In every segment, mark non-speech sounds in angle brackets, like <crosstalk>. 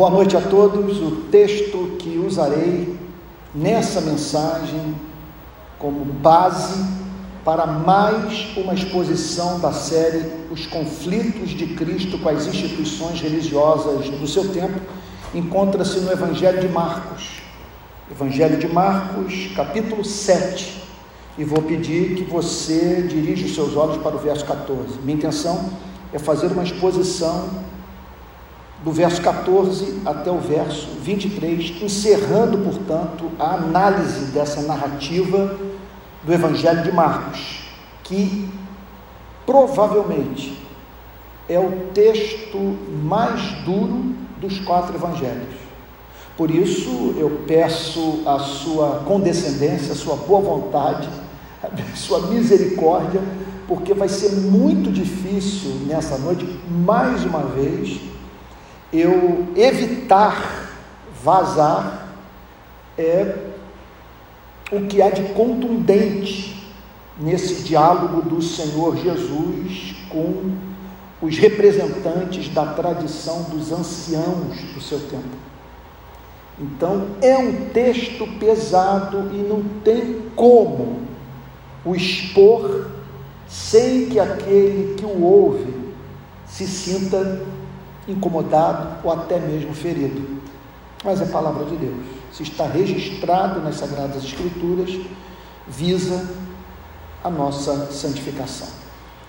Boa noite a todos. O texto que usarei nessa mensagem como base para mais uma exposição da série Os Conflitos de Cristo com as Instituições Religiosas do seu tempo encontra-se no Evangelho de Marcos. Evangelho de Marcos, capítulo 7. E vou pedir que você dirija os seus olhos para o verso 14. Minha intenção é fazer uma exposição do verso 14 até o verso 23, encerrando, portanto, a análise dessa narrativa do Evangelho de Marcos, que provavelmente é o texto mais duro dos quatro evangelhos. Por isso, eu peço a sua condescendência, a sua boa vontade, a sua misericórdia, porque vai ser muito difícil nessa noite, mais uma vez, eu evitar vazar é o que há de contundente nesse diálogo do Senhor Jesus com os representantes da tradição dos anciãos do seu tempo. Então, é um texto pesado e não tem como o expor sem que aquele que o ouve se sinta incomodado ou até mesmo ferido. Mas é palavra de Deus. Se está registrado nas Sagradas Escrituras, visa a nossa santificação.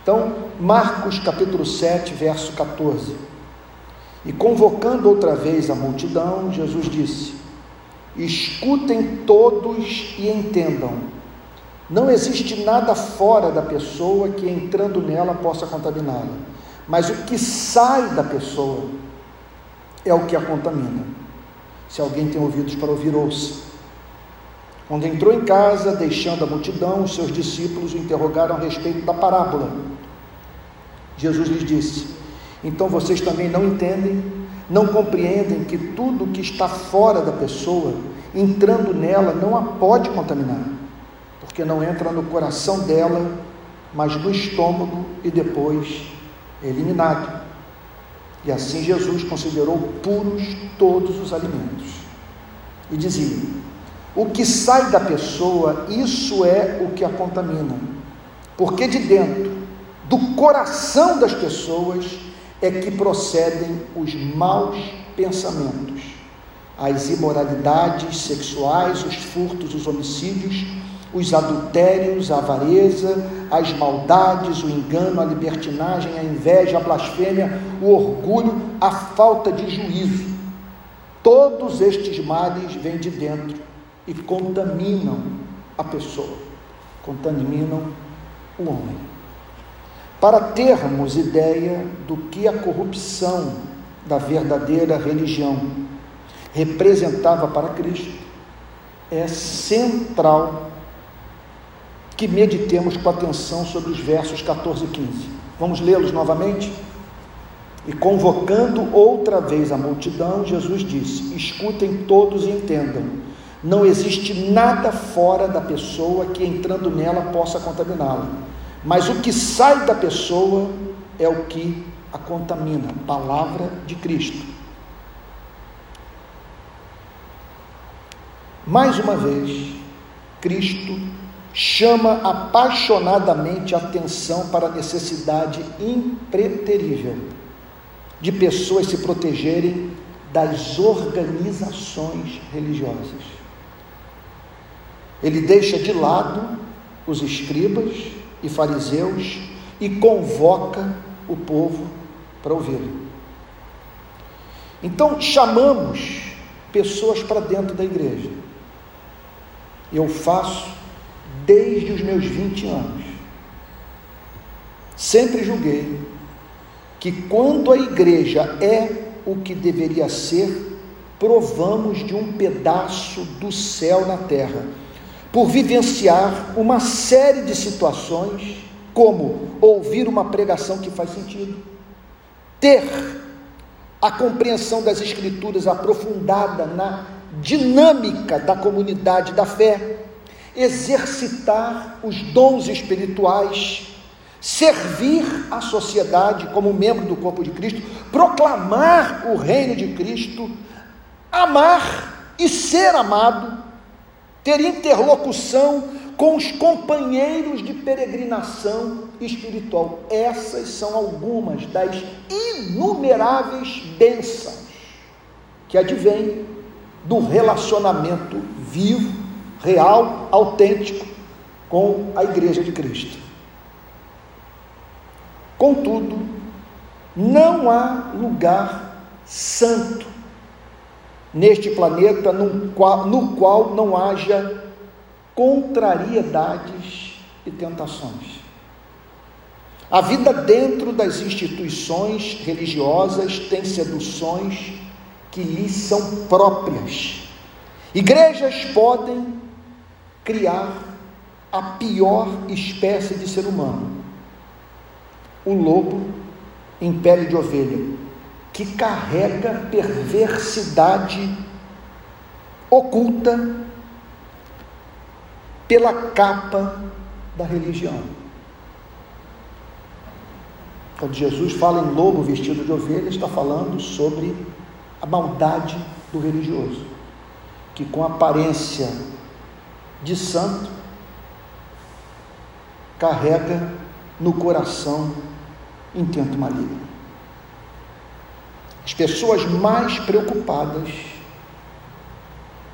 Então, Marcos capítulo 7, verso 14. E convocando outra vez a multidão, Jesus disse: Escutem todos e entendam. Não existe nada fora da pessoa que entrando nela possa contaminá-la mas o que sai da pessoa é o que a contamina. Se alguém tem ouvidos para ouvir, ouça. Quando entrou em casa, deixando a multidão, os seus discípulos o interrogaram a respeito da parábola. Jesus lhes disse: Então vocês também não entendem, não compreendem que tudo que está fora da pessoa, entrando nela, não a pode contaminar, porque não entra no coração dela, mas no estômago e depois eliminado. E assim Jesus considerou puros todos os alimentos. E dizia: O que sai da pessoa, isso é o que a contamina. Porque de dentro, do coração das pessoas, é que procedem os maus pensamentos, as imoralidades sexuais, os furtos, os homicídios, os adultérios, a avareza, as maldades, o engano, a libertinagem, a inveja, a blasfêmia, o orgulho, a falta de juízo. Todos estes males vêm de dentro e contaminam a pessoa, contaminam o homem. Para termos ideia do que a corrupção da verdadeira religião representava para Cristo, é central que meditemos com atenção sobre os versos 14 e 15. Vamos lê-los novamente? E convocando outra vez a multidão, Jesus disse: Escutem todos e entendam. Não existe nada fora da pessoa que entrando nela possa contaminá-la. Mas o que sai da pessoa é o que a contamina. Palavra de Cristo. Mais uma vez, Cristo chama apaixonadamente atenção para a necessidade impreterível de pessoas se protegerem das organizações religiosas. Ele deixa de lado os escribas e fariseus e convoca o povo para ouvi-lo. Então chamamos pessoas para dentro da igreja. Eu faço desde os meus 20 anos. Sempre julguei que quando a igreja é o que deveria ser, provamos de um pedaço do céu na terra, por vivenciar uma série de situações, como ouvir uma pregação que faz sentido, ter a compreensão das Escrituras aprofundada na dinâmica da comunidade da fé, exercitar os dons espirituais, servir a sociedade como membro do corpo de Cristo, proclamar o reino de Cristo, amar e ser amado, ter interlocução com os companheiros de peregrinação espiritual. Essas são algumas das inumeráveis bênçãos que advêm do relacionamento vivo, real, autêntico com a Igreja de Cristo. Contudo, não há lugar santo neste planeta no qual, no qual não haja contrariedades e tentações. A vida dentro das instituições religiosas tem seduções que lhe são próprias. Igrejas podem criar a pior espécie de ser humano, o lobo em pele de ovelha, que carrega perversidade oculta pela capa da religião. Quando Jesus fala em lobo vestido de ovelha, está falando sobre a maldade do religioso, que com aparência de santo carrega no coração intento maligno. As pessoas mais preocupadas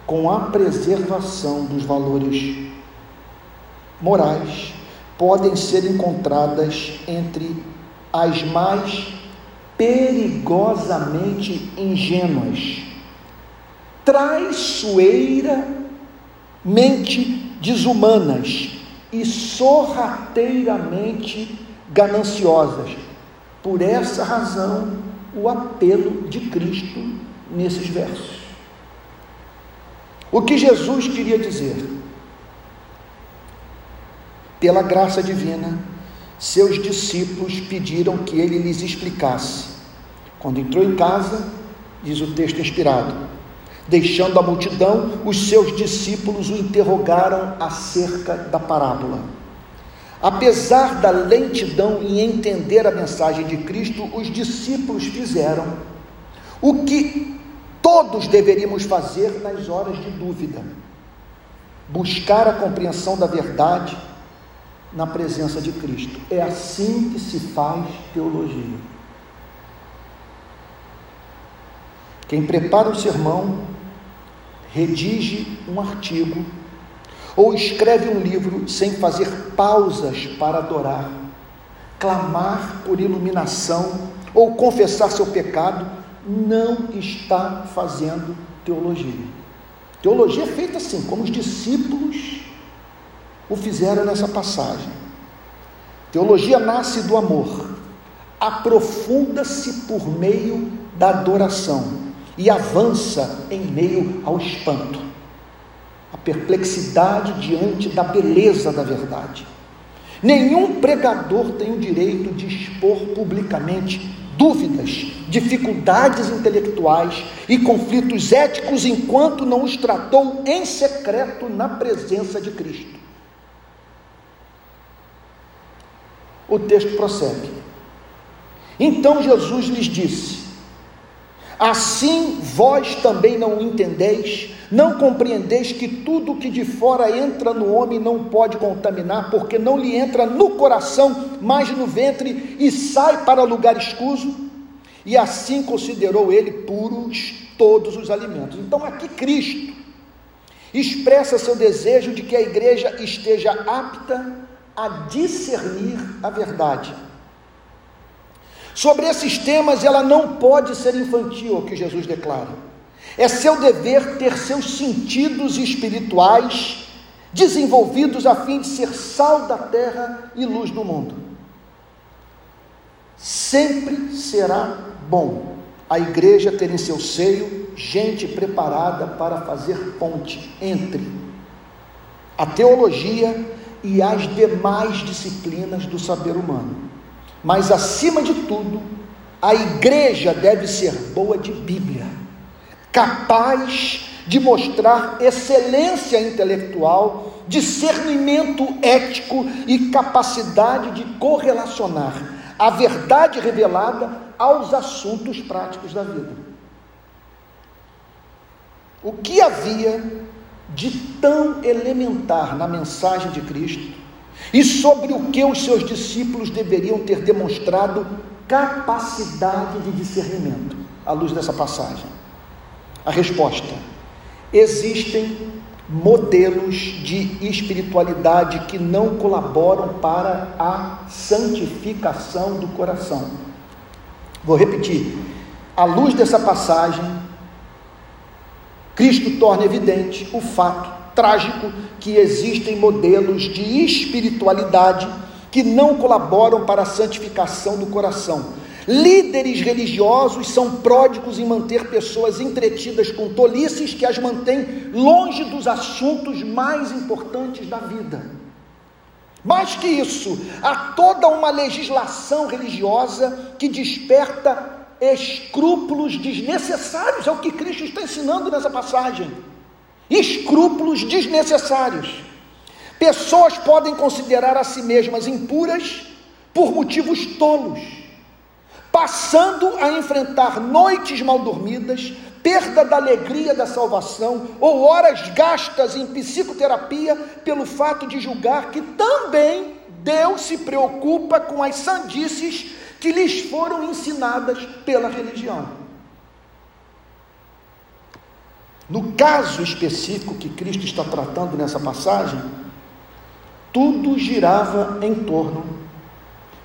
com a preservação dos valores morais podem ser encontradas entre as mais perigosamente ingênuas, traiçoeiramente desumanas e sorrateiramente gananciosas. Por essa razão, o apelo de Cristo nesses versos. O que Jesus queria dizer? Pela graça divina, seus discípulos pediram que ele lhes explicasse. Quando entrou em casa, diz o texto inspirado, deixando a multidão, os seus discípulos o interrogaram acerca da parábola. Apesar da lentidão em entender a mensagem de Cristo, os discípulos fizeram o que todos deveríamos fazer nas horas de dúvida: buscar a compreensão da verdade na presença de Cristo. É assim que se faz teologia. Quem prepara o sermão, redige um artigo ou escreve um livro sem fazer pausas para adorar, clamar por iluminação ou confessar seu pecado, não está fazendo teologia. Teologia é feita assim, como os discípulos o fizeram nessa passagem. Teologia nasce do amor, aprofunda-se por meio da adoração e avança em meio ao espanto, a perplexidade diante da beleza da verdade. Nenhum pregador tem o direito de expor publicamente dúvidas, dificuldades intelectuais e conflitos éticos enquanto não os tratou em secreto na presença de Cristo. O texto prossegue. Então Jesus lhes disse: Assim vós também não entendeis, não compreendeis que tudo que de fora entra no homem não pode contaminar, porque não lhe entra no coração, mas no ventre e sai para lugar escuso? E assim considerou ele puros todos os alimentos. Então aqui Cristo expressa seu desejo de que a igreja esteja apta a discernir a verdade. Sobre esses temas, ela não pode ser infantil, o que Jesus declara. É seu dever ter seus sentidos espirituais desenvolvidos a fim de ser sal da terra e luz do mundo. Sempre será bom a igreja ter em seu seio gente preparada para fazer ponte entre a teologia e as demais disciplinas do saber humano. Mas, acima de tudo, a igreja deve ser boa de Bíblia, capaz de mostrar excelência intelectual, discernimento ético e capacidade de correlacionar a verdade revelada aos assuntos práticos da vida. O que havia de tão elementar na mensagem de Cristo e sobre o que os seus discípulos deveriam ter demonstrado capacidade de discernimento à luz dessa passagem? A resposta: existem modelos de espiritualidade que não colaboram para a santificação do coração. Vou repetir. À luz dessa passagem, Cristo torna evidente o fato trágico que existem modelos de espiritualidade que não colaboram para a santificação do coração Líderes religiosos são pródigos em manter pessoas entretidas com tolices que as mantêm longe dos assuntos mais importantes da vida. Mais que isso, há toda uma legislação religiosa que desperta escrúpulos desnecessários, é o que Cristo está ensinando nessa passagem. Escrúpulos desnecessários. Pessoas podem considerar a si mesmas impuras por motivos tolos passando a enfrentar noites mal dormidas, perda da alegria da salvação ou horas gastas em psicoterapia pelo fato de julgar que também Deus se preocupa com as sandices que lhes foram ensinadas pela religião. No caso específico que Cristo está tratando nessa passagem, tudo girava em torno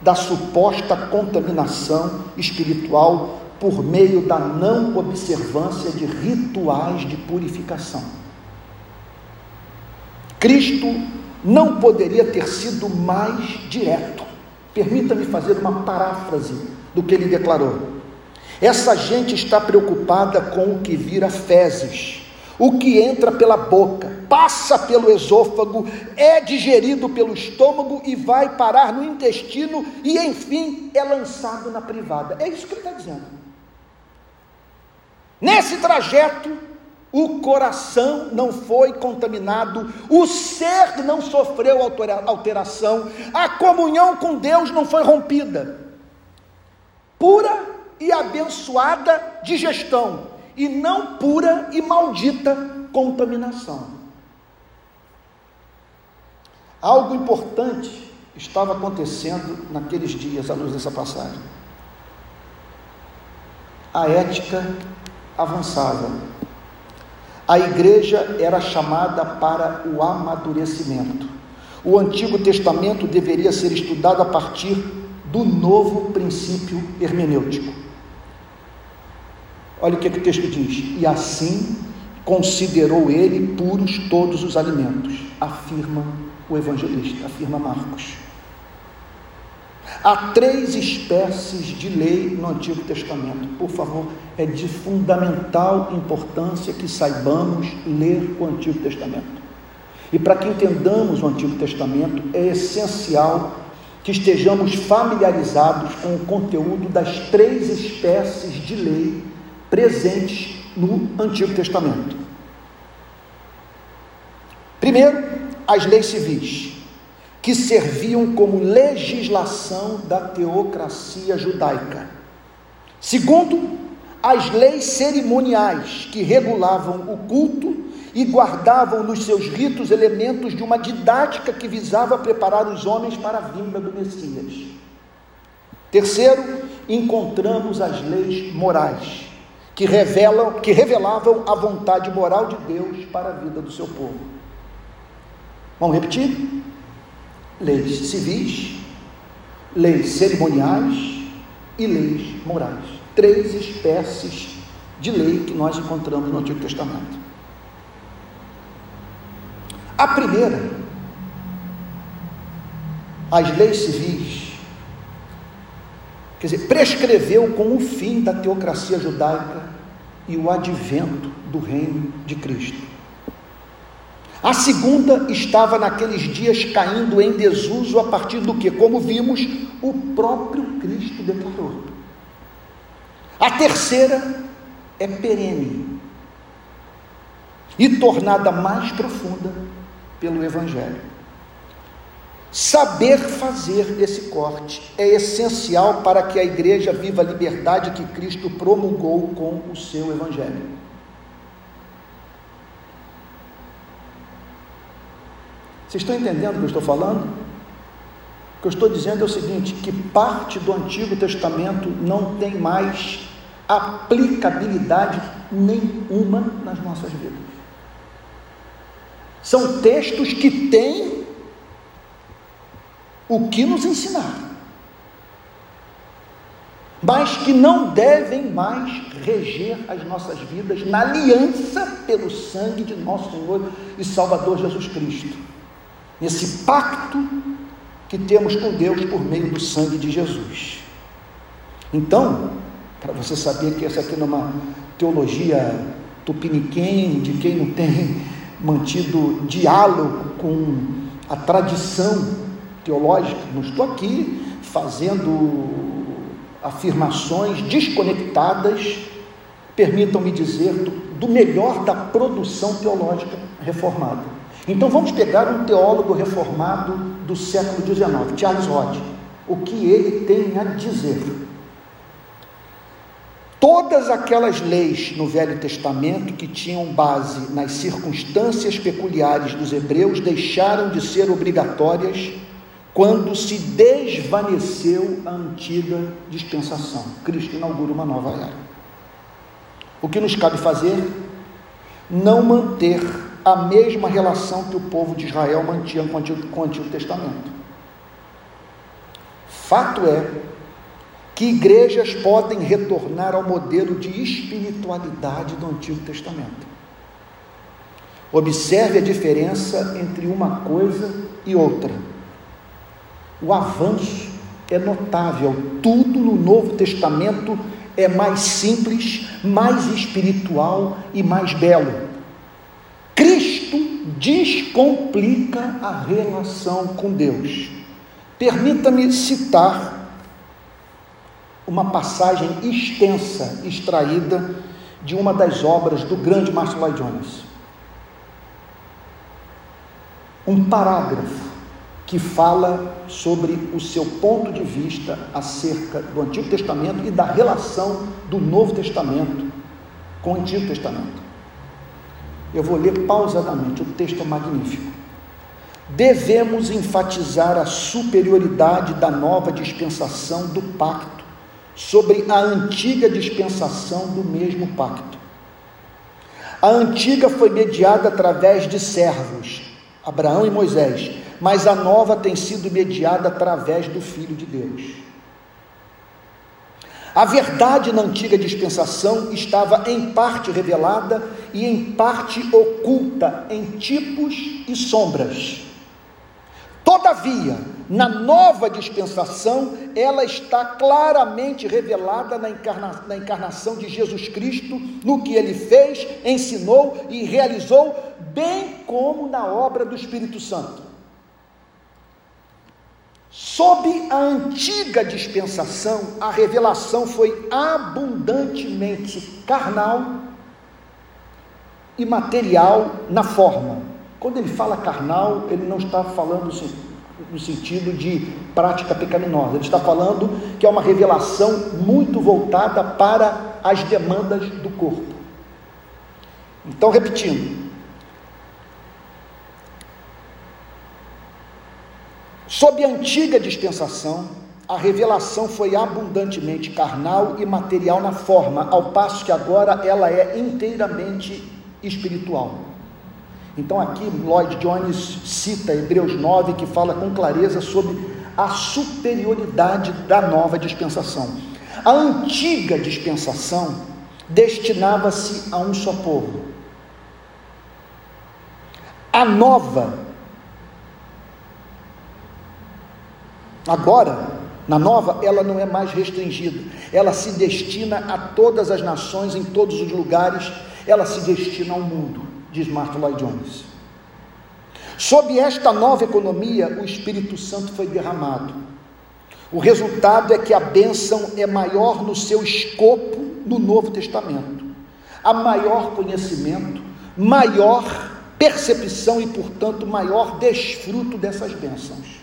da suposta contaminação espiritual por meio da não observância de rituais de purificação. Cristo não poderia ter sido mais direto. Permita-me fazer uma paráfrase do que ele declarou. Essa gente está preocupada com o que vira fezes o que entra pela boca, passa pelo esôfago, é digerido pelo estômago e vai parar no intestino e, enfim, é lançado na privada. É isso que ele está dizendo. Nesse trajeto, o coração não foi contaminado, o ser não sofreu alteração, a comunhão com Deus não foi rompida. Pura e abençoada digestão e não pura e maldita contaminação. Algo importante estava acontecendo naqueles dias, à luz dessa passagem. A ética avançava. A igreja era chamada para o amadurecimento. O Antigo Testamento deveria ser estudado a partir do novo princípio hermenêutico. Olha o que, que o texto diz: E assim considerou ele puros todos os alimentos, afirma o evangelista, afirma Marcos. Há três espécies de lei no Antigo Testamento. Por favor, é de fundamental importância que saibamos ler o Antigo Testamento. E para que entendamos o Antigo Testamento, é essencial que estejamos familiarizados com o conteúdo das três espécies de lei presentes no Antigo Testamento. Primeiro, as leis civis, que serviam como legislação da teocracia judaica. Segundo, as leis cerimoniais, que regulavam o culto e guardavam nos seus ritos elementos de uma didática que visava preparar os homens para a vinda do Messias. Terceiro, encontramos as leis morais, que revelam, que revelavam a vontade moral de Deus para a vida do seu povo. Vamos repetir? Leis civis, leis cerimoniais e leis morais. Três espécies de lei que nós encontramos no Antigo Testamento. A primeira, as leis civis, quer dizer, prescreveu com o fim da teocracia judaica e o advento do reino de Cristo. A segunda estava naqueles dias caindo em desuso a partir do que, como vimos, o próprio Cristo declarou. A terceira é perene. e tornada mais profunda pelo Evangelho. Saber fazer esse corte é essencial para que a igreja viva a liberdade que Cristo promulgou com o seu Evangelho. Vocês estão entendendo o que eu estou falando? O que eu estou dizendo é o seguinte: que parte do Antigo Testamento não tem mais aplicabilidade nenhuma nas nossas vidas. São textos que têm o que nos ensinar, mas que não devem mais reger as nossas vidas na aliança pelo sangue de nosso Senhor e Salvador Jesus Cristo, nesse pacto que temos com Deus por meio do sangue de Jesus. Então, para você saber que essa aqui não é uma teologia tupiniquém, de quem não tem <laughs> mantido diálogo com a tradição teológica. Não estou aqui fazendo afirmações desconectadas, permitam-me dizer, do, melhor da produção teológica reformada. Então vamos pegar um teólogo reformado do século XIX, Charles Rod, o que ele tem a dizer Todas aquelas leis no Velho Testamento que tinham base nas circunstâncias peculiares dos hebreus deixaram de ser obrigatórias quando se desvaneceu a antiga dispensação. Cristo inaugura uma nova era. O que nos cabe fazer? Não manter a mesma relação que o povo de Israel mantinha com o Antigo, com o Antigo Testamento. Fato é que igrejas podem retornar ao modelo de espiritualidade do Antigo Testamento. Observe a diferença entre uma coisa e outra. O avanço é notável, tudo no Novo Testamento é mais simples, mais espiritual e mais belo. Cristo descomplica a relação com Deus. Permita-me citar uma passagem extensa extraída de uma das obras do grande Martin Lloyd Jones. Um parágrafo que fala sobre o seu ponto de vista acerca do Antigo Testamento e da relação do Novo Testamento com o Antigo Testamento. Eu vou ler pausadamente, o texto é magnífico. Devemos enfatizar a superioridade da nova dispensação do pacto sobre a antiga dispensação do mesmo pacto. A antiga foi mediada através de servos, Abraão e Moisés, mas a nova tem sido mediada através do Filho de Deus. A verdade na antiga dispensação estava em parte revelada e em parte oculta em tipos e sombras. Todavia, na nova dispensação, ela está claramente revelada na, encarna, na encarnação de Jesus Cristo, no que ele fez, ensinou e realizou, bem como na obra do Espírito Santo. Sob a antiga dispensação, a revelação foi abundantemente carnal e material na forma. Quando ele fala carnal, ele não está falando no sentido de prática pecaminosa. Ele está falando que é uma revelação muito voltada para as demandas do corpo. Então, repetindo. Sob a antiga dispensação, a revelação foi abundantemente carnal e material na forma, ao passo que agora ela é inteiramente espiritual. Então aqui Lloyd Jones cita Hebreus 9 que fala com clareza sobre a superioridade da nova dispensação. A antiga dispensação destinava-se a um só povo. A nova agora na nova, ela não é mais restringida, ela se destina a todas as nações, em todos os lugares, ela se destina ao mundo diz Martin Lloyd Jones. Sob esta nova economia, o Espírito Santo foi derramado. O resultado é que a bênção é maior no seu escopo no Novo Testamento. Há maior conhecimento, maior percepção e, portanto, maior desfruto dessas bênçãos.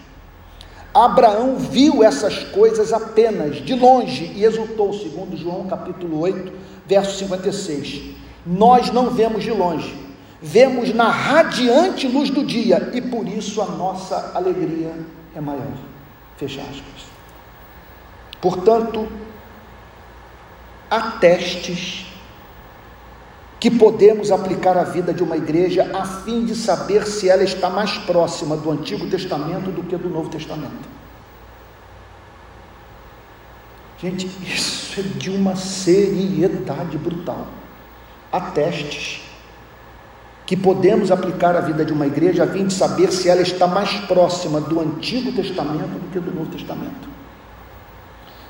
Abraão viu essas coisas apenas de longe e exultou, segundo João capítulo 8, verso 56. Nós não vemos de longe, vemos na radiante luz do dia e por isso a nossa alegria é maior. Fecha aspas. Portanto, há testes que podemos aplicar à vida de uma igreja a fim de saber se ela está mais próxima do Antigo Testamento do que do Novo Testamento. Gente, isso é de uma seriedade brutal. Há testes que podemos aplicar à vida de uma igreja a fim de saber se ela está mais próxima do Antigo Testamento do que do Novo Testamento.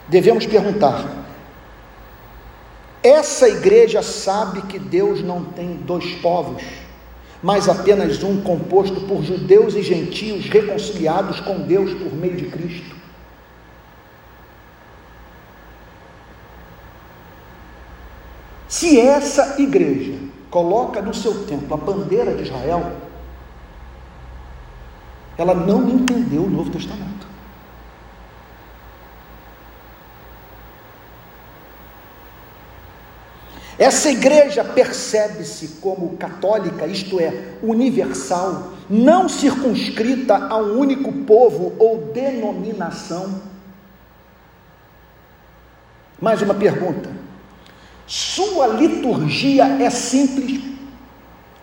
Devemos perguntar: essa igreja sabe que Deus não tem dois povos, mas apenas um composto por judeus e gentios reconciliados com Deus por meio de Cristo. Se essa igreja coloca no seu templo a bandeira de Israel, ela não entendeu o Novo Testamento. Essa igreja percebe-se como católica, isto é, universal, não circunscrita a um único povo ou denominação. Mais uma pergunta: sua liturgia é simples?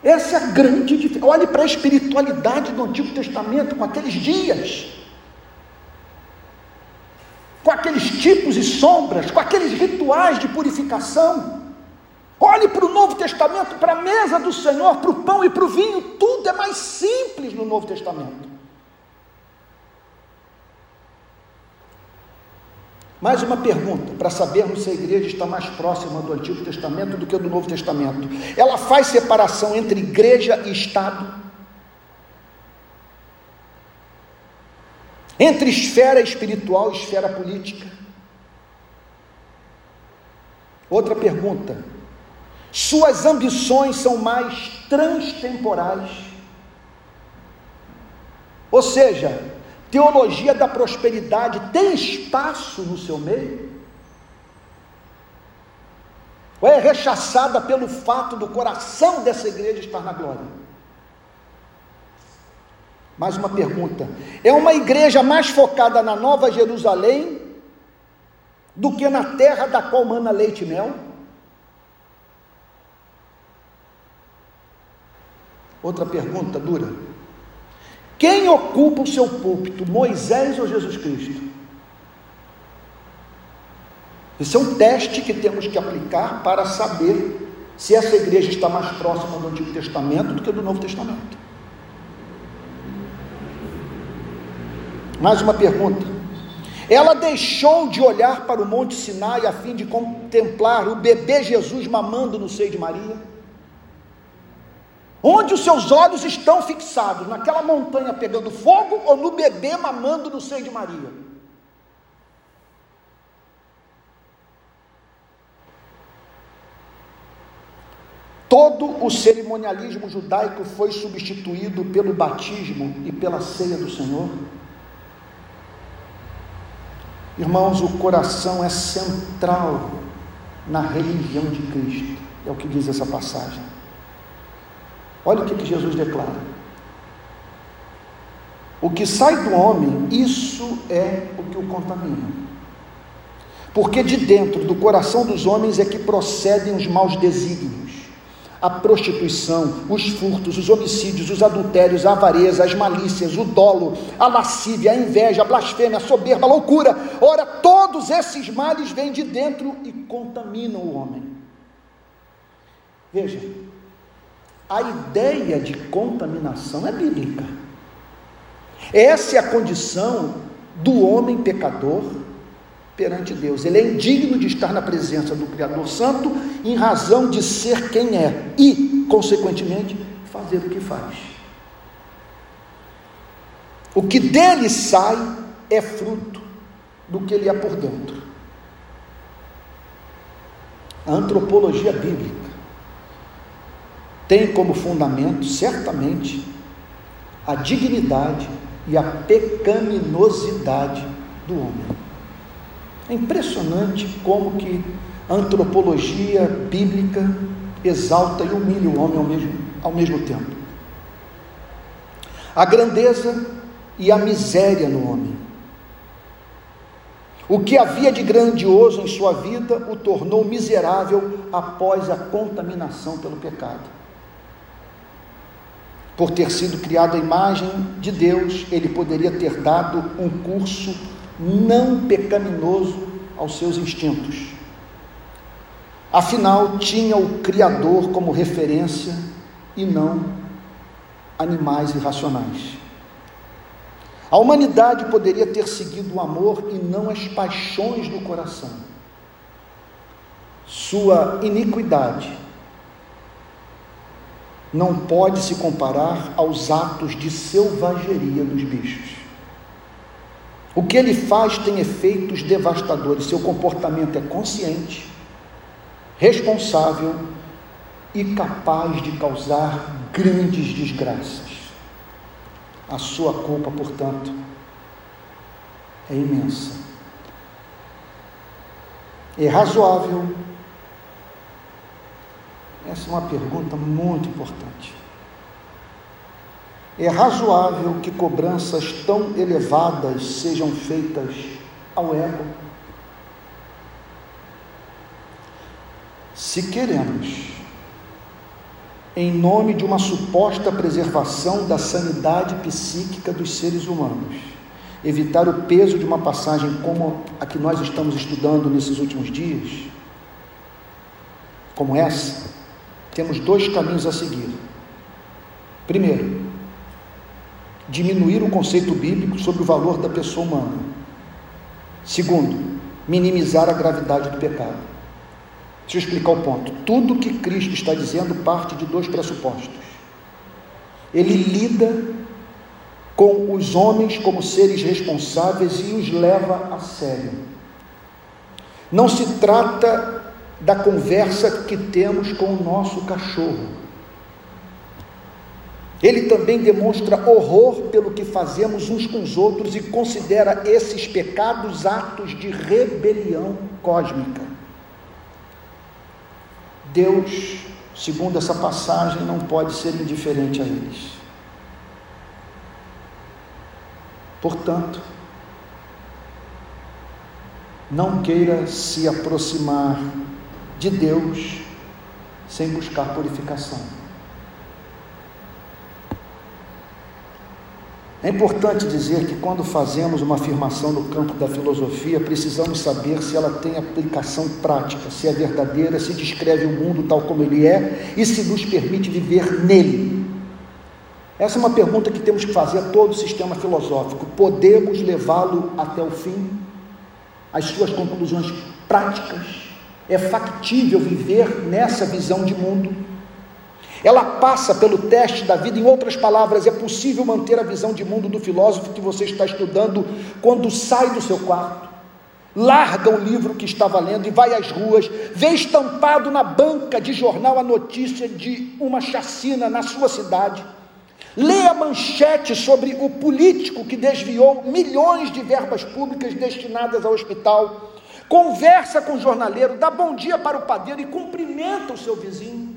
Essa é a grande diferença. Olhe para a espiritualidade do Antigo Testamento com aqueles dias, com aqueles tipos e sombras, com aqueles rituais de purificação. Olhe para o Novo Testamento, para a mesa do Senhor, para o pão e para o vinho, tudo é mais simples no Novo Testamento. Mais uma pergunta, para sabermos se a igreja está mais próxima do Antigo Testamento do que do Novo Testamento. Ela faz separação entre igreja e Estado? Entre esfera espiritual e esfera política? Outra pergunta, suas ambições são mais transtemporais. Ou seja, teologia da prosperidade tem espaço no seu meio? Ou é rechaçada pelo fato do coração dessa igreja estar na glória? Mais uma pergunta: é uma igreja mais focada na Nova Jerusalém do que na terra da qual mana leite e mel? Outra pergunta dura. Quem ocupa o seu púlpito, Moisés ou Jesus Cristo? Esse é um teste que temos que aplicar para saber se essa igreja está mais próxima do Antigo Testamento do que do Novo Testamento. Mais uma pergunta. Ela deixou de olhar para o Monte Sinai a fim de contemplar o bebê Jesus mamando no seio de Maria? Onde os seus olhos estão fixados? Naquela montanha pegando fogo ou no bebê mamando no seio de Maria? Todo o cerimonialismo judaico foi substituído pelo batismo e pela ceia do Senhor. Irmãos, o coração é central na religião de Cristo, é o que diz essa passagem. Olha o que, que Jesus declara. O que sai do homem, isso é o que o contamina. Porque de dentro do coração dos homens é que procedem os maus desígnios, a prostituição, os furtos, os homicídios, os adultérios, a avareza, as malícias, o dolo, a lascívia, a inveja, a blasfêmia, a soberba, a loucura. Ora, todos esses males vêm de dentro e contaminam o homem. Veja, a ideia de contaminação é bíblica. Essa é a condição do homem pecador perante Deus. Ele é indigno de estar na presença do Criador Santo em razão de ser quem é e, consequentemente, fazer o que faz. O que dele sai é fruto do que ele é por dentro. A antropologia bíblica tem como fundamento, certamente, a dignidade e a pecaminosidade do homem. É impressionante como que a antropologia bíblica exalta e humilha o homem ao mesmo, ao mesmo tempo. A grandeza e a miséria no homem. O que havia de grandioso em sua vida o tornou miserável após a contaminação pelo pecado. Por ter sido criado à imagem de Deus, ele poderia ter dado um curso não pecaminoso aos seus instintos. Afinal, tinha o Criador como referência e não animais irracionais. A humanidade poderia ter seguido o amor e não as paixões do coração. Sua iniquidade não pode se comparar aos atos de selvageria dos bichos. O que ele faz tem efeitos devastadores, seu comportamento é consciente, responsável e capaz de causar grandes desgraças. A sua culpa, portanto, é imensa. É razoável essa é uma pergunta muito importante. É razoável que cobranças tão elevadas sejam feitas ao ego? Se queremos, em nome de uma suposta preservação da sanidade psíquica dos seres humanos, evitar o peso de uma passagem como a que nós estamos estudando nesses últimos dias, como essa, temos dois caminhos a seguir. Primeiro, diminuir o conceito bíblico sobre o valor da pessoa humana. Segundo, minimizar a gravidade do pecado. Deixa eu explicar o ponto. Tudo que Cristo está dizendo parte de dois pressupostos. Ele lida com os homens como seres responsáveis e os leva a sério. Não se trata da conversa que temos com o nosso cachorro. Ele também demonstra horror pelo que fazemos uns com os outros e considera esses pecados atos de rebelião cósmica. Deus, segundo essa passagem, não pode ser indiferente a eles. Portanto, não queira se aproximar de Deus sem buscar purificação. É importante dizer que quando fazemos uma afirmação no campo da filosofia, precisamos saber se ela tem aplicação prática, se é verdadeira, se descreve o mundo tal como ele é e se nos permite viver nele. Essa é uma pergunta que temos que fazer a todo o sistema filosófico. Podemos levá-lo até o fim? As suas conclusões práticas? É factível viver nessa visão de mundo. Ela passa pelo teste da vida, em outras palavras, é possível manter a visão de mundo do filósofo que você está estudando quando sai do seu quarto, larga o livro que estava lendo e vai às ruas, vê estampado na banca de jornal a notícia de uma chacina na sua cidade, lê a manchete sobre o político que desviou milhões de verbas públicas destinadas ao hospital conversa com o jornaleiro, dá bom dia para o padeiro e cumprimenta o seu vizinho.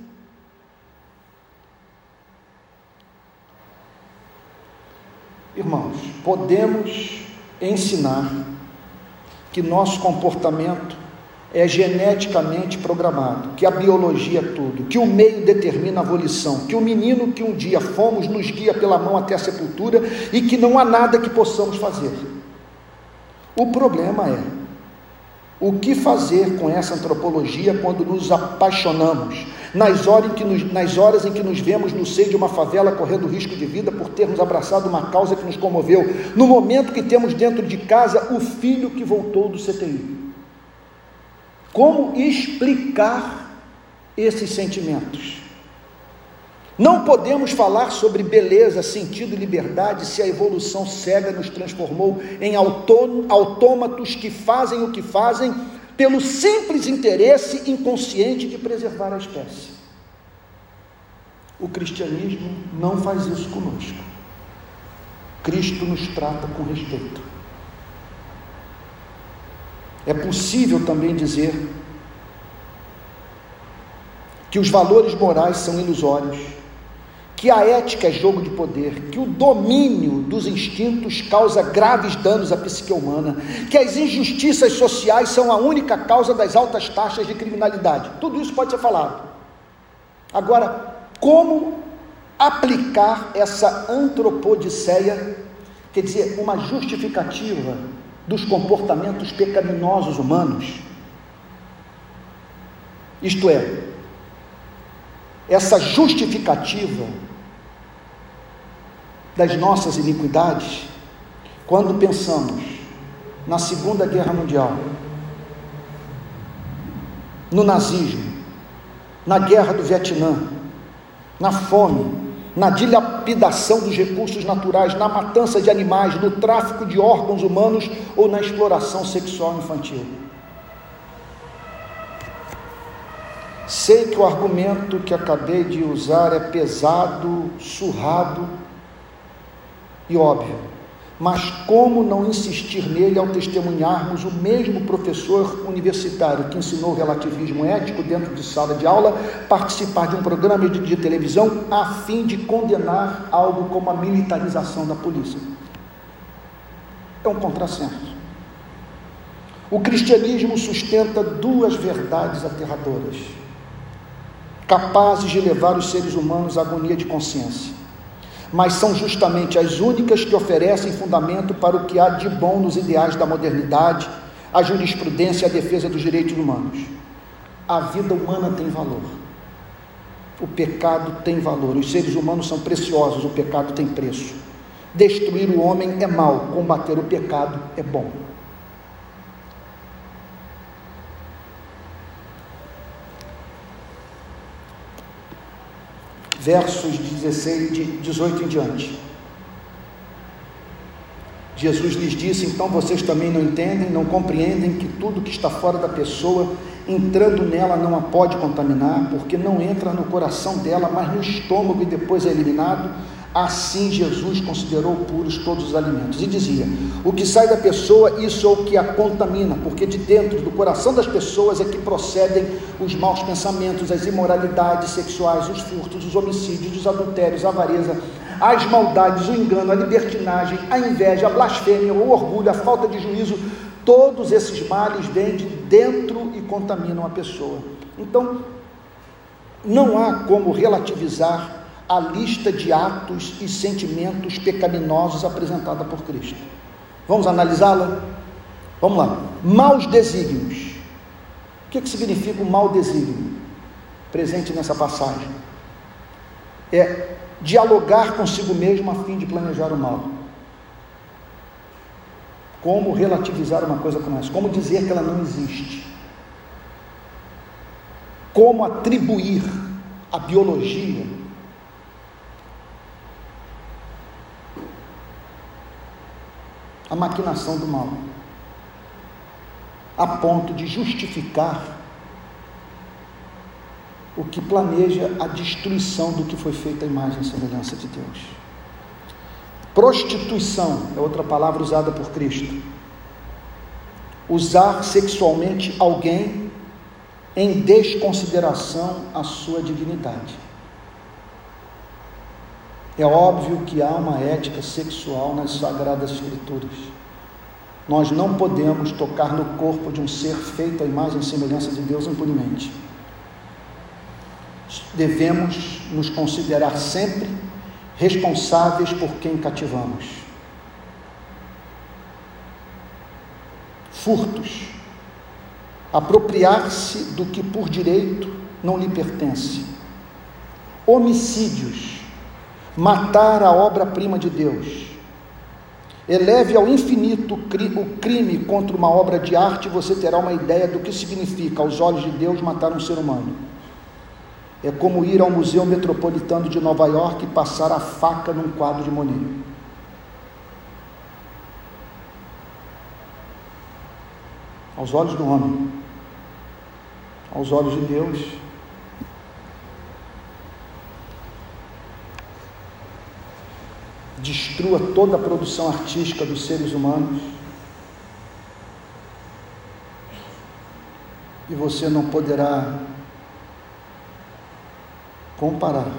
Irmãos, podemos ensinar que nosso comportamento é geneticamente programado, que a biologia é tudo, que o meio determina a volição, que o menino que um dia fomos nos guia pela mão até a sepultura e que não há nada que possamos fazer. O problema é o que fazer com essa antropologia quando nos apaixonamos? Nas horas, em que nos, nas horas em que nos vemos no seio de uma favela correndo risco de vida por termos abraçado uma causa que nos comoveu, no momento que temos dentro de casa o filho que voltou do CTI. Como explicar esses sentimentos? Não podemos falar sobre beleza, sentido e liberdade se a evolução cega nos transformou em autômatos que fazem o que fazem pelo simples interesse inconsciente de preservar a espécie. O cristianismo não faz isso conosco. Cristo nos trata com respeito. É possível também dizer que os valores morais são ilusórios, que a ética é jogo de poder, que o domínio dos instintos causa graves danos à psique humana, que as injustiças sociais são a única causa das altas taxas de criminalidade. Tudo isso pode ser falado. Agora, como aplicar essa antropodiceia, quer dizer, uma justificativa dos comportamentos pecaminosos humanos? Isto é, essa justificativa das nossas iniquidades, quando pensamos na Segunda Guerra Mundial, no nazismo, na guerra do Vietnã, na fome, na dilapidação dos recursos naturais, na matança de animais, no tráfico de órgãos humanos ou na exploração sexual infantil. Sei que o argumento que acabei de usar é pesado, surrado e óbvio, mas como não insistir nele ao testemunharmos o mesmo professor universitário que ensinou relativismo ético dentro de sala de aula participar de um programa de, de televisão a fim de condenar algo como a militarização da polícia? É um contrassenso. O cristianismo sustenta duas verdades aterradoras capazes de levar os seres humanos à agonia de consciência. Mas são justamente as únicas que oferecem fundamento para o que há de bom nos ideais da modernidade, a jurisprudência e a defesa dos direitos humanos. A vida humana tem valor. O pecado tem valor. Os seres humanos são preciosos, o pecado tem preço. Destruir o homem é mal, combater o pecado é bom. Versos 16, de 18 em diante. Jesus lhes disse: Então vocês também não entendem, não compreendem que tudo que está fora da pessoa, entrando nela, não a pode contaminar, porque não entra no coração dela, mas no estômago e depois é eliminado. Assim Jesus considerou puros todos os alimentos e dizia: O que sai da pessoa, isso é o que a contamina, porque de dentro do coração das pessoas é que procedem os maus pensamentos, as imoralidades sexuais, os furtos, os homicídios, os adultérios, a avareza, as maldades, o engano, a libertinagem, a inveja, a blasfêmia, o orgulho, a falta de juízo. Todos esses males vêm de dentro e contaminam a pessoa. Então, não há como relativizar a lista de atos e sentimentos pecaminosos apresentada por Cristo. Vamos analisá-la? Vamos lá. Maus desígnios. O que, que significa o mau desígnio? Presente nessa passagem. É dialogar consigo mesmo a fim de planejar o mal. Como relativizar uma coisa como essa? Como dizer que ela não existe? Como atribuir a biologia a maquinação do mal, a ponto de justificar o que planeja a destruição do que foi feito à imagem e semelhança de Deus. Prostituição é outra palavra usada por Cristo. Usar sexualmente alguém em desconsideração à sua dignidade. É óbvio que há uma ética sexual nas Sagradas Escrituras. Nós não podemos tocar no corpo de um ser feito à imagem e semelhança de Deus impunemente. Devemos nos considerar sempre responsáveis por quem cativamos. Furtos. Apropriar-se do que por direito não lhe pertence. Homicídios matar a obra-prima de Deus. Eleve ao infinito o crime contra uma obra de arte, e você terá uma ideia do que significa, aos olhos de Deus, matar um ser humano. É como ir ao Museu Metropolitano de Nova York e passar a faca num quadro de Monet. Aos olhos do homem, aos olhos de Deus, destrua toda a produção artística dos seres humanos. E você não poderá comparar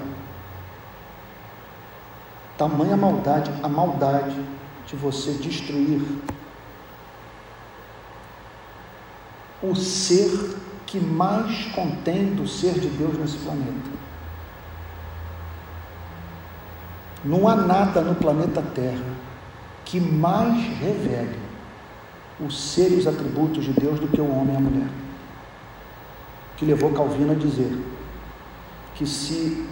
tamanha maldade, a maldade de você destruir o ser que mais contém do ser de Deus nesse planeta. Não há nada no planeta Terra que mais revele o ser e os atributos de Deus do que o homem e a mulher. Que levou Calvino a dizer que se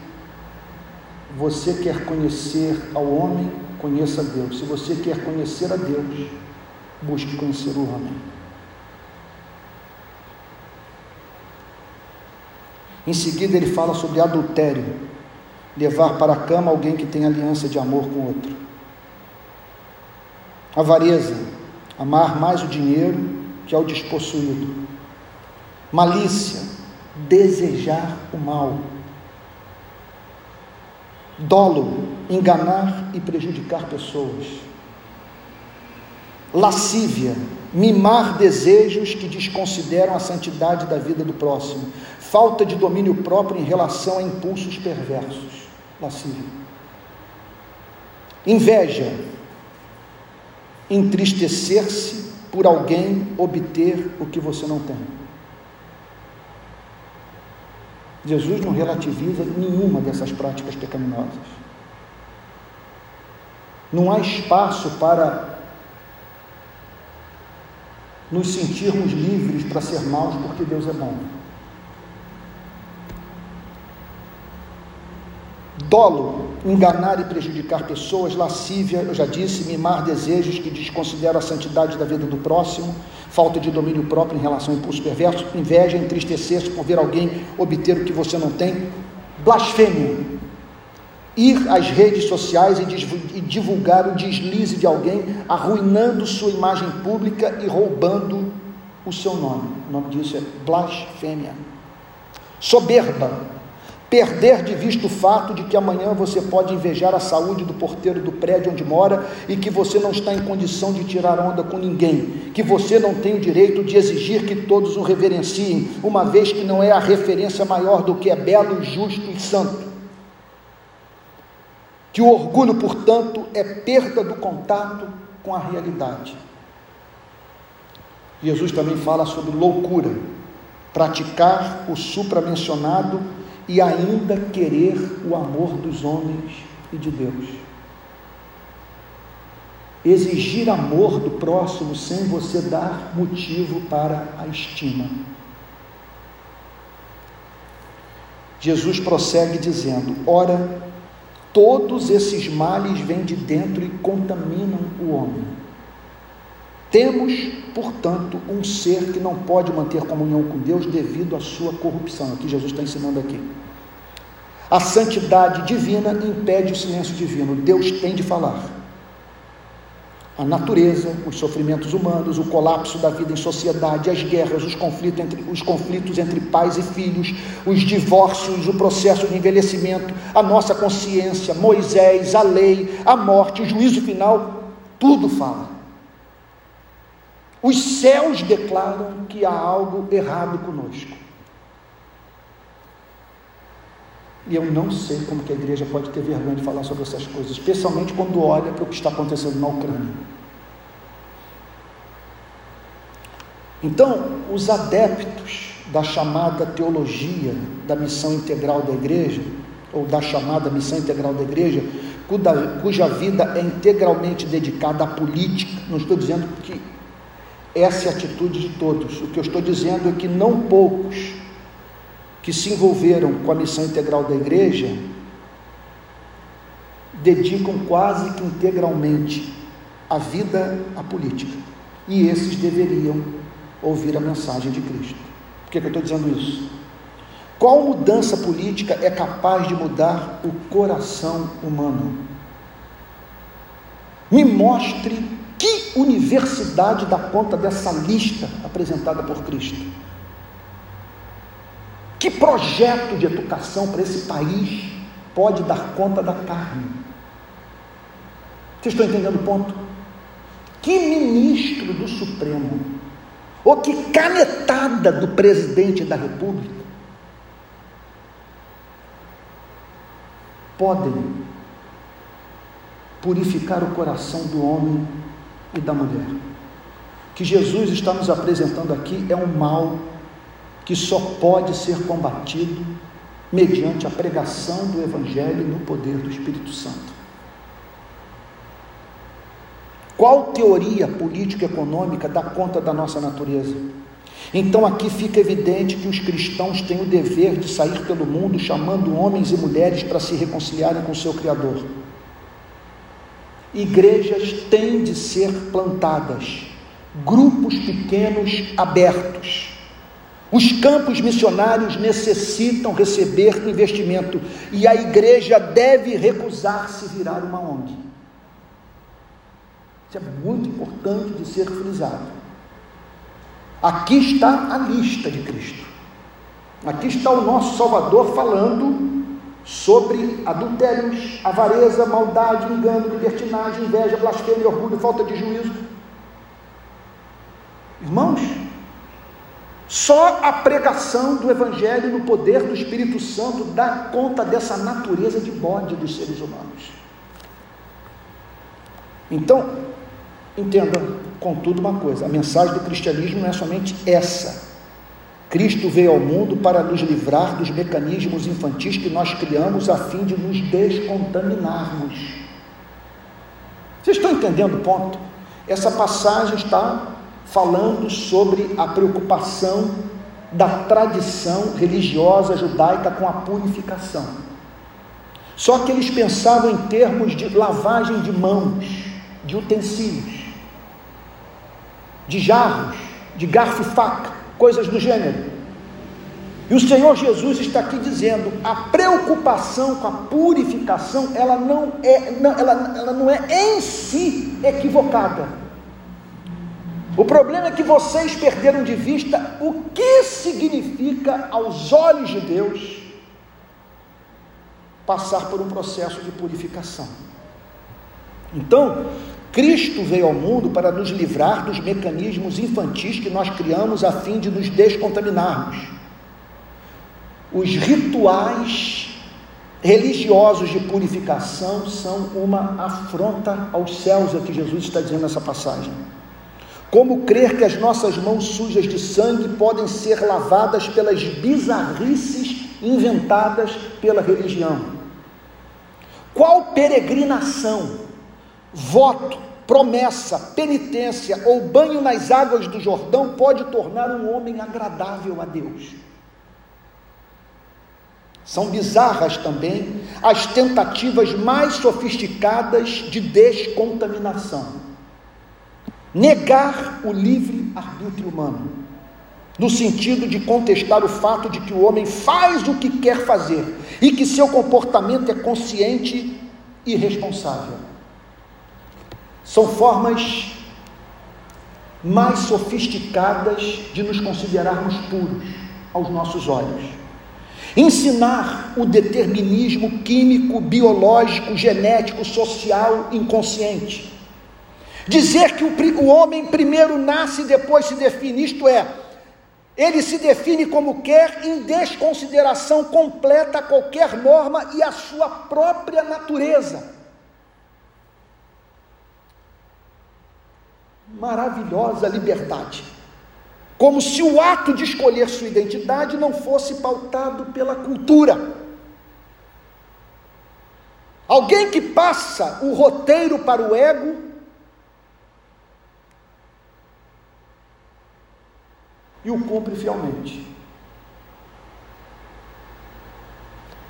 você quer conhecer ao homem, conheça a Deus. Se você quer conhecer a Deus, busque conhecer o homem. Em seguida, ele fala sobre adultério, levar para a cama alguém que tem aliança de amor com outro. Avareza, amar mais o dinheiro que ao despossuído. Malícia, desejar o mal. Dolo, enganar e prejudicar pessoas. Lascívia, mimar desejos que desconsideram a santidade da vida do próximo, falta de domínio próprio em relação a impulsos perversos. Lascívia. Inveja, entristecer-se por alguém obter o que você não tem. Jesus não relativiza nenhuma dessas práticas pecaminosas. Não há espaço para nos sentirmos livres para ser maus porque Deus é bom. Dolo, enganar e prejudicar pessoas, lascívia, eu já disse, mimar desejos que desconsideram a santidade da vida do próximo, falta de domínio próprio em relação ao impulso perverso, inveja, entristecer-se por ver alguém obter o que você não tem, blasfêmia, ir às redes sociais e divulgar o deslize de alguém, arruinando sua imagem pública e roubando o seu nome. O nome disso é blasfêmia. Soberba, perder de vista o fato de que amanhã você pode invejar a saúde do porteiro do prédio onde mora e que você não está em condição de tirar onda com ninguém, que você não tem o direito de exigir que todos o reverenciem, uma vez que não é a referência maior do que é belo, justo e santo que o orgulho, portanto, é perda do contato com a realidade. Jesus também fala sobre loucura, praticar o supramencionado e ainda querer o amor dos homens e de Deus. Exigir amor do próximo sem você dar motivo para a estima. Jesus prossegue dizendo: Ora, Todos esses males vêm de dentro e contaminam o homem. Temos, portanto, um ser que não pode manter comunhão com Deus devido à sua corrupção. Aqui Jesus está ensinando aqui. A santidade divina impede o silêncio divino. Deus tem de falar a natureza, os sofrimentos humanos, o colapso da vida em sociedade, as guerras, os conflitos entre, os conflitos entre pais e filhos, os divórcios, o processo de envelhecimento, a nossa consciência, Moisés, a lei, a morte, o juízo final, tudo fala. Os céus declaram que há algo errado conosco. E eu não sei como que a igreja pode ter vergonha de falar sobre essas coisas, especialmente quando olha para o que está acontecendo na Ucrânia. Então, os adeptos da chamada teologia da missão integral da igreja, ou da chamada missão integral da igreja, cuja vida é integralmente dedicada à política, não estou dizendo que essa é a atitude de todos, o que eu estou dizendo é que não poucos que se envolveram com a missão integral da igreja dedicam quase que integralmente a vida à política. E esses deveriam ouvir a mensagem de Cristo. Por que, que eu estou dizendo isso? Qual mudança política é capaz de mudar o coração humano? Me mostre que universidade dá conta dessa lista apresentada por Cristo. Que projeto de educação para esse país pode dar conta da carne? Vocês estão entendendo o ponto? Que ministro do Supremo, ou que canetada do presidente da República, podem purificar o coração do homem e da mulher. Que Jesus está nos apresentando aqui é um mal que só pode ser combatido mediante a pregação do Evangelho no poder do Espírito Santo. Qual teoria político-econômica dá conta da nossa natureza? Então aqui fica evidente que os cristãos têm o dever de sair pelo mundo chamando homens e mulheres para se reconciliarem com o seu Criador. Igrejas têm de ser plantadas, grupos pequenos abertos. Os campos missionários necessitam receber investimento e a igreja deve recusar-se virar uma ONG. Isso é muito importante de ser frisado. Aqui está a lista de Cristo. Aqui está o nosso Salvador falando sobre adultérios, avareza, maldade, engano, libertinagem, inveja, blasfêmia, orgulho, falta de juízo. Irmãos, só a pregação do Evangelho no poder do Espírito Santo dá conta dessa natureza de bode dos seres humanos. Então, entenda, contudo, uma coisa: a mensagem do cristianismo não é somente essa Cristo veio ao mundo para nos livrar dos mecanismos infantis que nós criamos a fim de nos descontaminarmos. Vocês estão entendendo o ponto? Essa passagem está falando sobre a preocupação da tradição religiosa judaica com a purificação. Só que eles pensavam em termos de lavagem de mãos, de utensílios, de jarros, de garfo e faca coisas do gênero. E o Senhor Jesus está aqui dizendo: a preocupação com a purificação, ela não é, não, ela, ela não é em si equivocada. O problema é que vocês perderam de vista o que significa aos olhos de Deus passar por um processo de purificação. Então, Cristo veio ao mundo para nos livrar dos mecanismos infantis que nós criamos a fim de nos descontaminarmos. Os rituais religiosos de purificação são uma afronta aos céus, é o que Jesus está dizendo nessa passagem. Como crer que as nossas mãos sujas de sangue podem ser lavadas pelas bizarrices inventadas pela religião? Qual peregrinação? Voto, promessa, penitência ou banho nas águas do Jordão pode tornar um homem agradável a Deus. São bizarras também as tentativas mais sofisticadas de descontaminação. Negar o livre arbítrio humano, no sentido de contestar o fato de que o homem faz o que quer fazer e que seu comportamento é consciente e responsável. São formas mais sofisticadas de nos considerarmos puros aos nossos olhos. Ensinar o determinismo químico, biológico, genético, social, inconsciente. Dizer que o, homem primeiro nasce e depois se define, isto é, ele se define como quer em desconsideração completa a qualquer norma e a sua própria natureza. Maravilhosa liberdade. Como se o ato de escolher sua identidade não fosse pautado pela cultura. Alguém que passa o roteiro para o ego e o cumpre fielmente.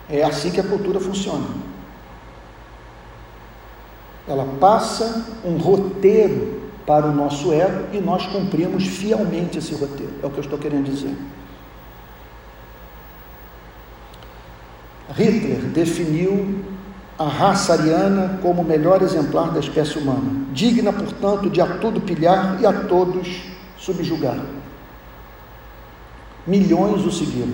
É assim que a cultura funciona. Ela passa um roteiro para o nosso ego e nós cumprimos fielmente esse roteiro. É o que eu estou querendo dizer. Hitler definiu a raça ariana como o melhor exemplar da espécie humana, digna, portanto, de a tudo pilhar e a todos subjugar. Milhões o seguiram.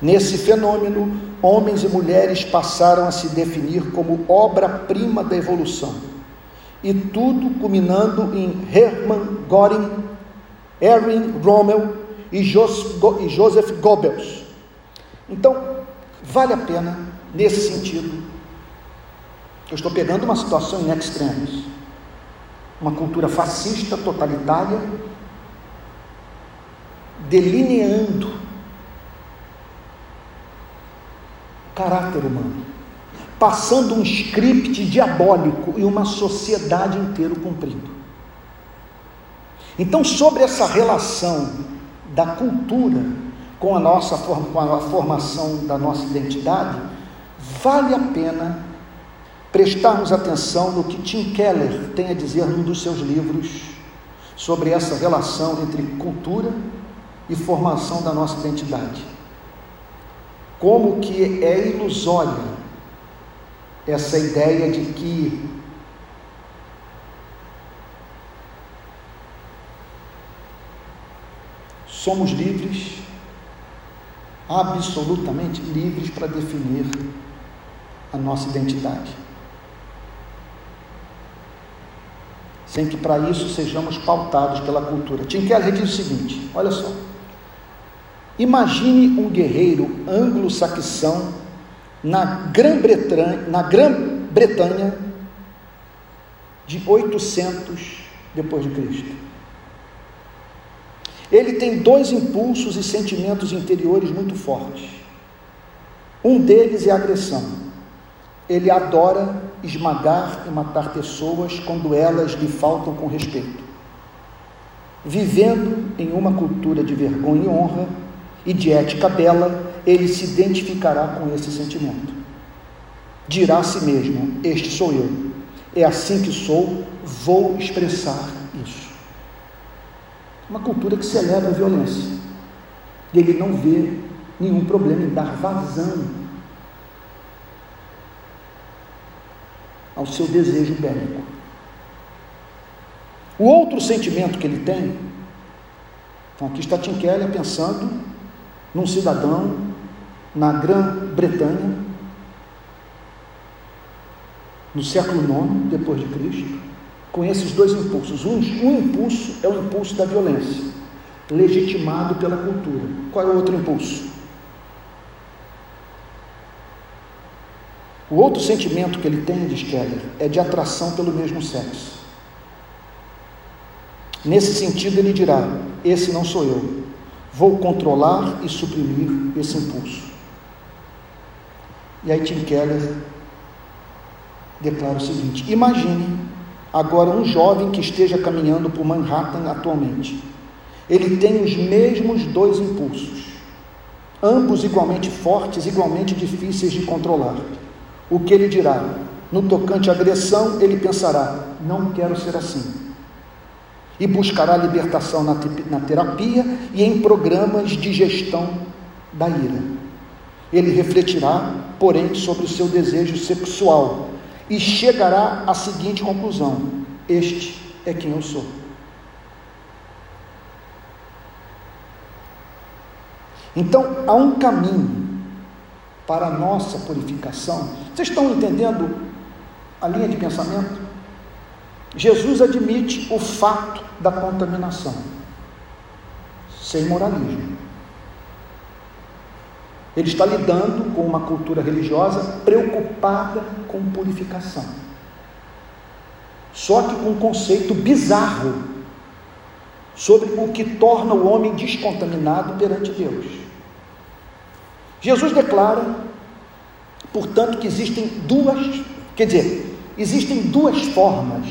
Nesse fenômeno, homens e mulheres passaram a se definir como obra-prima da evolução. E tudo culminando em Hermann Göring, Erwin Rommel e Joseph Goebbels. Então, vale a pena, nesse sentido, eu estou pegando uma situação em extremis, uma cultura fascista, totalitária, delineando caráter humano, passando um script diabólico e uma sociedade inteira cumprindo. Então, sobre essa relação da cultura com a nossa com a formação da nossa identidade, vale a pena prestarmos atenção no que Tim Keller tem a dizer num dos seus livros sobre essa relação entre cultura e formação da nossa identidade como que é ilusória essa ideia de que somos livres, absolutamente livres para definir a nossa identidade. Sem que para isso sejamos pautados pela cultura. Tim Keller diz o seguinte: olha só. Imagine um guerreiro anglo-saxão na Grã-Bretanha, na Grã-Bretanha de 800 depois de Cristo. Ele tem dois impulsos e sentimentos interiores muito fortes. Um deles é a agressão. Ele adora esmagar e matar pessoas quando elas lhe faltam com respeito. Vivendo em uma cultura de vergonha e honra, e de ética bela, ele se identificará com esse sentimento. Dirá a si mesmo: Este sou eu, é assim que sou, vou expressar isso. Uma cultura que celebra a violência. E ele não vê nenhum problema em dar vazão ao seu desejo bélico. O outro sentimento que ele tem, então aqui está Tim Keller pensando num cidadão na Grã-Bretanha, no século IX depois de Cristo, com esses dois impulsos. Um, um impulso é o impulso da violência, legitimado pela cultura. Qual é o outro impulso? O outro sentimento que ele tem, diz Keller, é de atração pelo mesmo sexo. Nesse sentido, ele dirá: Esse não sou eu, Vou controlar e suprimir esse impulso. E aí Tim Keller declara o seguinte: imagine agora um jovem que esteja caminhando por Manhattan atualmente. Ele tem os mesmos dois impulsos, ambos igualmente fortes, igualmente difíceis de controlar. O que ele dirá? No tocante à agressão, ele pensará: não quero ser assim e buscará libertação na, na terapia e em programas de gestão da ira. Ele refletirá, porém, sobre o seu desejo sexual e chegará à seguinte conclusão: Este é quem eu sou. Então, há um caminho para a nossa purificação. Vocês estão entendendo a linha de pensamento? Jesus admite o fato da contaminação, sem moralismo. Ele está lidando com uma cultura religiosa preocupada com purificação. Só que com um conceito bizarro sobre o que torna o homem descontaminado perante Deus. Jesus declara, portanto, que existem duas, quer dizer, existem duas formas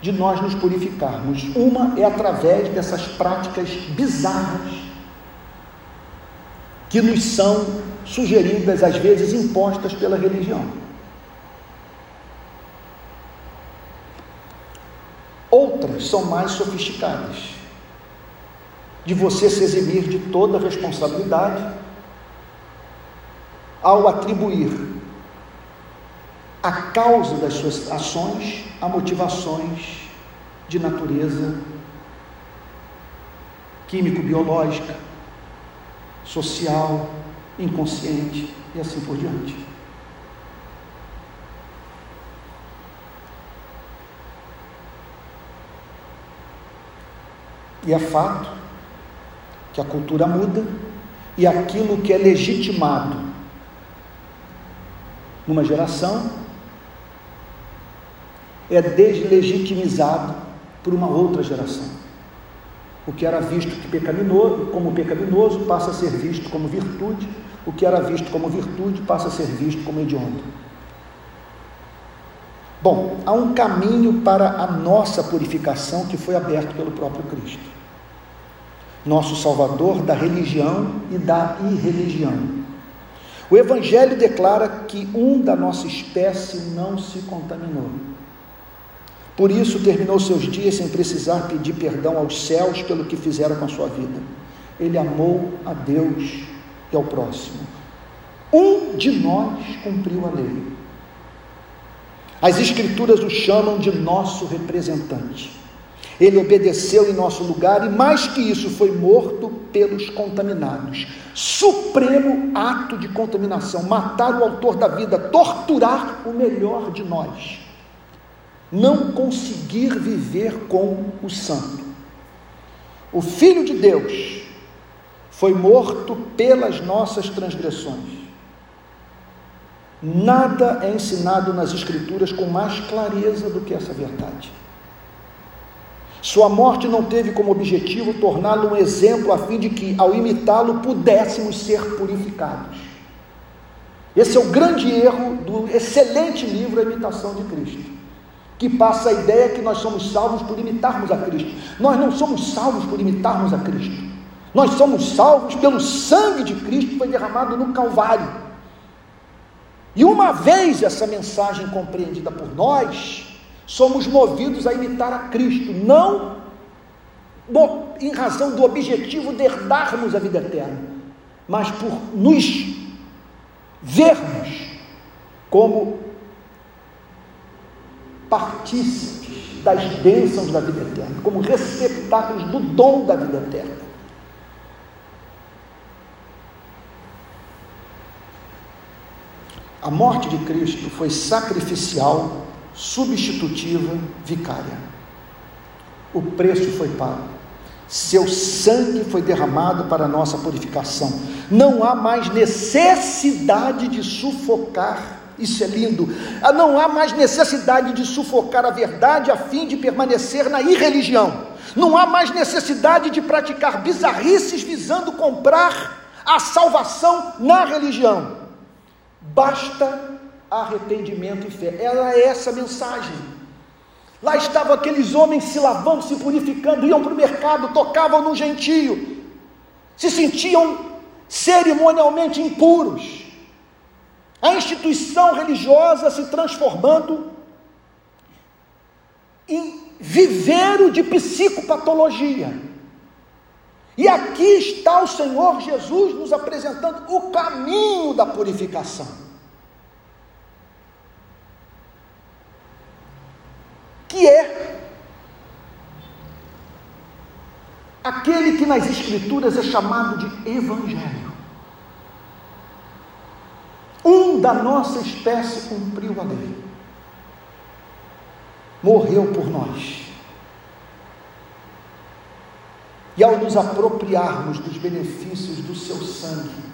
de nós nos purificarmos. Uma é através dessas práticas bizarras que nos são sugeridas, às vezes impostas pela religião. Outras são mais sofisticadas, de você se eximir de toda responsabilidade ao atribuir a causa das suas ações a motivações de natureza químico-biológica, social, inconsciente e assim por diante. E é fato que a cultura muda e aquilo que é legitimado numa geração é deslegitimizado por uma outra geração. O que era visto como pecaminoso passa a ser visto como virtude, o que era visto como virtude passa a ser visto como hediondo. Bom, há um caminho para a nossa purificação que foi aberto pelo próprio Cristo nosso Salvador, da religião e da irreligião. O Evangelho declara que um da nossa espécie não se contaminou. Por isso terminou seus dias sem precisar pedir perdão aos céus pelo que fizeram com a sua vida. Ele amou a Deus e ao próximo. Um de nós cumpriu a lei. As Escrituras o chamam de nosso representante. Ele obedeceu em nosso lugar e, mais que isso, foi morto pelos contaminados. Supremo ato de contaminação: matar o autor da vida, torturar o melhor de nós. Não conseguir viver com o santo. O Filho de Deus foi morto pelas nossas transgressões. Nada é ensinado nas Escrituras com mais clareza do que essa verdade. Sua morte não teve como objetivo torná-lo um exemplo a fim de que, ao imitá-lo, pudéssemos ser purificados. Esse é o grande erro do excelente livro A Imitação de Cristo, que passa a ideia que nós somos salvos por imitarmos a Cristo. Nós não somos salvos por imitarmos a Cristo. Nós somos salvos pelo sangue de Cristo que foi derramado no Calvário. E uma vez essa mensagem compreendida por nós, somos movidos a imitar a Cristo, não em razão do objetivo de herdarmos a vida eterna, mas por nos vermos como partícipes das bênçãos da vida eterna, como receptáculos do dom da vida eterna. A morte de Cristo foi sacrificial substitutiva vicária. O preço foi pago. Seu sangue foi derramado para nossa purificação. Não há mais necessidade de sufocar. Isso é lindo. Ah, não há mais necessidade de sufocar a verdade a fim de permanecer na irreligião. Não há mais necessidade de praticar bizarrices visando comprar a salvação na religião. Basta arrependimento e fé. Ela é essa mensagem. Lá estavam aqueles homens se lavando, se purificando, iam para o mercado, tocavam no gentio, se sentiam cerimonialmente impuros. A instituição religiosa se transformando em viveiro de psicopatologia. E aqui está o Senhor Jesus nos apresentando o caminho da purificação. que é aquele que nas Escrituras é chamado de Evangelho. Um da nossa espécie cumpriu a lei, morreu por nós. E ao nos apropriarmos dos benefícios do seu sangue,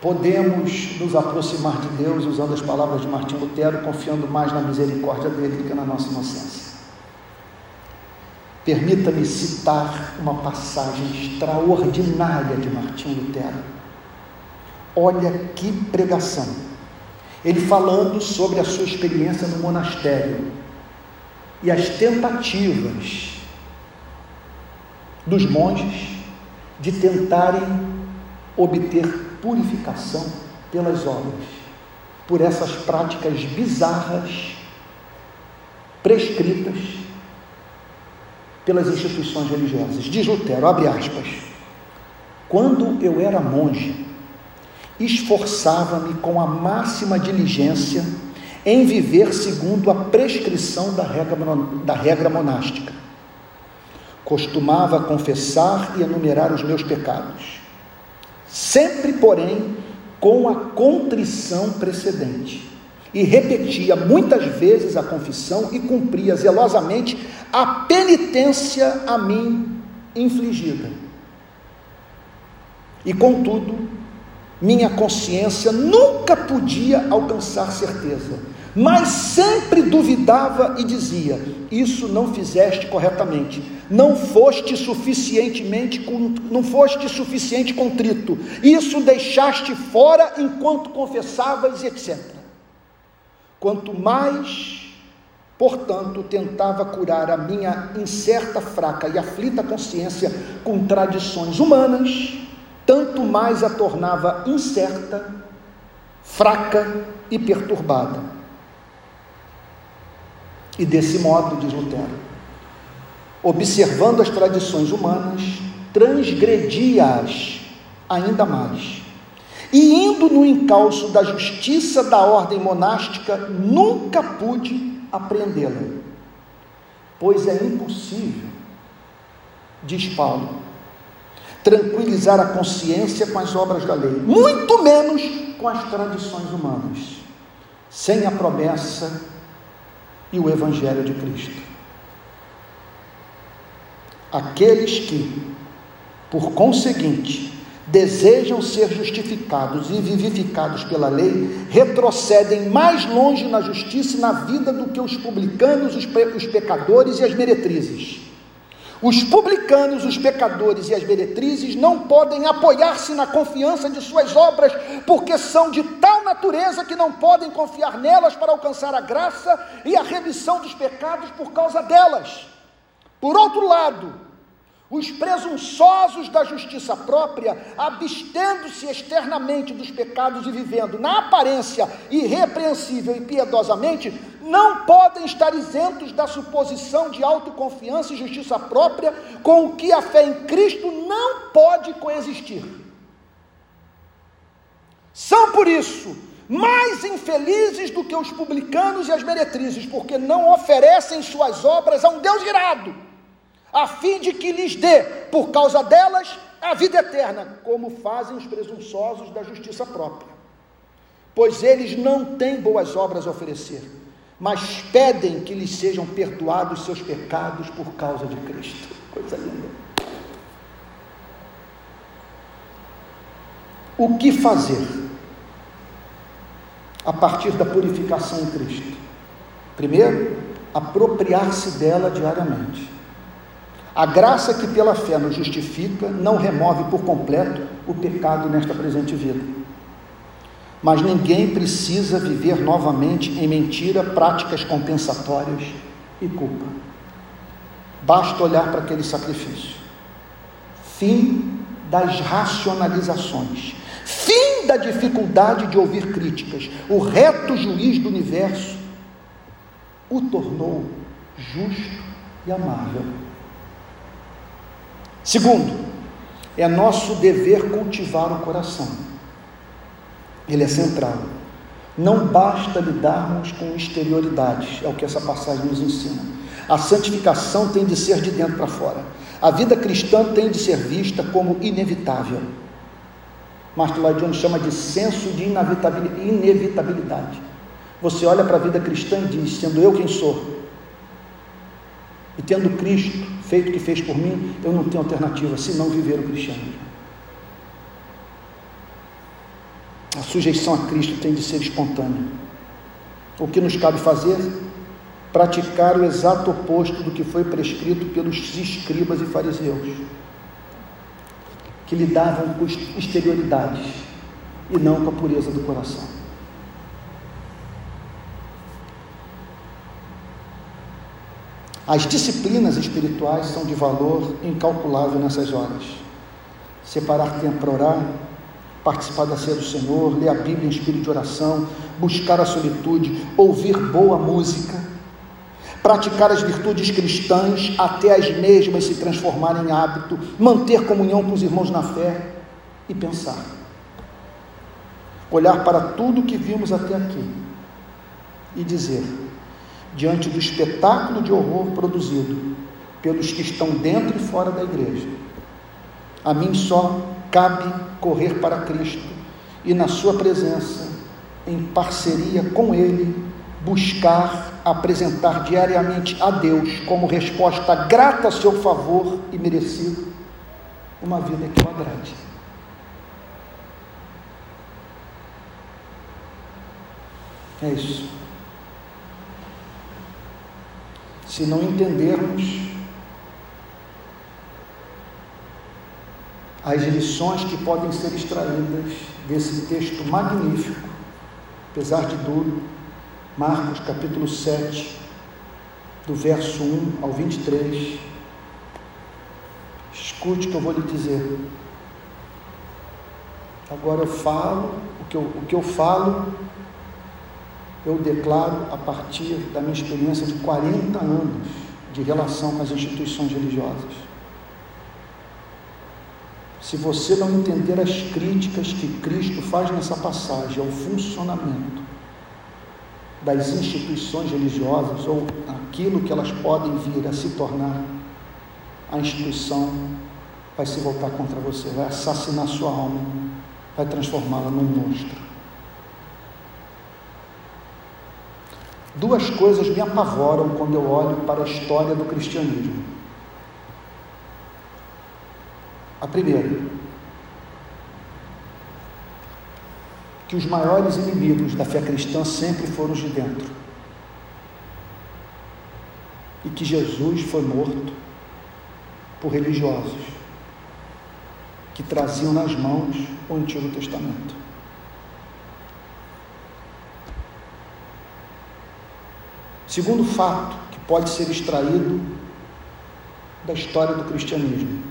podemos nos aproximar de Deus usando as palavras de Martim Lutero, confiando mais na misericórdia dele do que na nossa inocência. Permita-me citar uma passagem extraordinária de Martim Lutero. Olha que pregação! Ele falando sobre a sua experiência no monastério e as tentativas dos monges de tentarem obter purificação pelas obras, por essas práticas bizarras prescritas pelas instituições religiosas. Diz Lutero, abre aspas, quando eu era monge, esforçava-me com a máxima diligência em viver segundo a prescrição da regra, da regra monástica. Costumava confessar e enumerar os meus pecados sempre, porém, com a contrição precedente. E repetia muitas vezes a confissão e cumpria zelosamente a penitência a mim infligida. E contudo, minha consciência nunca podia alcançar certeza, mas sempre duvidava e dizia: Isso não fizeste corretamente, não foste suficientemente, não foste suficiente contrito, isso deixaste fora enquanto confessavas, etc. Quanto mais, portanto, tentava curar a minha incerta, fraca e aflita consciência com tradições humanas, tanto mais a tornava incerta, fraca e perturbada. E desse modo, diz Lutero, observando as tradições humanas, transgredia-as ainda mais. E indo no encalço da justiça da ordem monástica, nunca pude apreendê-la, pois é impossível, diz Paulo, tranquilizar a consciência com as obras da lei, muito menos com as tradições humanas, sem a promessa e o Evangelho de Cristo. Aqueles que, por conseguinte, desejam ser justificados e vivificados pela lei, retrocedem mais longe na justiça e na vida do que os publicanos, os, pecadores e as meretrizes. Os publicanos, os pecadores e as meretrizes não podem apoiar-se na confiança de suas obras, porque são de tal natureza que não podem confiar nelas para alcançar a graça e a remissão dos pecados por causa delas. Por outro lado, os presunçosos da justiça própria, abstendo-se externamente dos pecados e vivendo na aparência irrepreensível e piedosamente, não podem estar isentos da suposição de autoconfiança e justiça própria com o que a fé em Cristo não pode coexistir. São por isso mais infelizes do que os publicanos e as meretrizes, porque não oferecem suas obras a um Deus irado a fim de que lhes dê, por causa delas, a vida eterna, como fazem os presunçosos da justiça própria. Pois eles não têm boas obras a oferecer, mas pedem que lhes sejam perdoados seus pecados por causa de Cristo. Coisa linda. O que fazer a partir da purificação em Cristo? Primeiro, apropriar-se dela diariamente. A graça que pela fé nos justifica não remove por completo o pecado nesta presente vida. Mas ninguém precisa viver novamente em mentira, práticas compensatórias e culpa. Basta olhar para aquele sacrifício. Fim das racionalizações. Fim da dificuldade de ouvir críticas. O reto juiz do universo o tornou justo e amável Segundo, é nosso dever cultivar o coração. Ele é central. Não basta lidarmos com exterioridades, é o que essa passagem nos ensina. A santificação tem de ser de dentro para fora. A vida cristã tem de ser vista como inevitável. Martin Lloyd Jones chama de senso de inevitabilidade. Você olha para a vida cristã e diz: sendo eu quem sou, e tendo Cristo feito o que fez por mim, eu não tenho alternativa senão viver o cristianismo. A sujeição a Cristo tem de ser espontânea. O que nos cabe fazer? Praticar o exato oposto do que foi prescrito pelos escribas e fariseus, que lidavam com exterioridades e não com a pureza do coração. As disciplinas espirituais são de valor incalculável nessas horas. Separar tempo para orar, participar da ceia do Senhor, ler a Bíblia em espírito de oração, buscar a solitude, ouvir boa música, praticar as virtudes cristãs até as mesmas se transformarem em hábito, manter comunhão com os irmãos na fé e pensar. Olhar para tudo que vimos até aqui e dizer: diante do espetáculo de horror produzido pelos que estão dentro e fora da igreja. A mim só cabe correr para Cristo e, na Sua presença, em parceria com Ele, buscar apresentar diariamente a Deus como resposta grata a seu favor e merecido uma vida que o agrade. É isso. Se não entendermos as lições que podem ser extraídas desse texto magnífico, apesar de duro, Marcos capítulo 7, do verso 1 ao 23. Escute o que eu vou lhe dizer. Agora eu falo, o que eu, o que eu falo, eu declaro a partir da minha experiência de 40 anos de relação com as instituições religiosas. Se você não entender as críticas que Cristo faz nessa passagem ao funcionamento das instituições religiosas ou aquilo que elas podem vir a se tornar, a instituição vai se voltar contra você, vai assassinar sua alma, vai transformá-la num monstro. Duas coisas me apavoram quando eu olho para a história do cristianismo. A primeira, que os maiores inimigos da fé cristã sempre foram os de dentro. E que Jesus foi morto por religiosos que traziam nas mãos o Antigo Testamento. Segundo fato que pode ser extraído da história do cristianismo.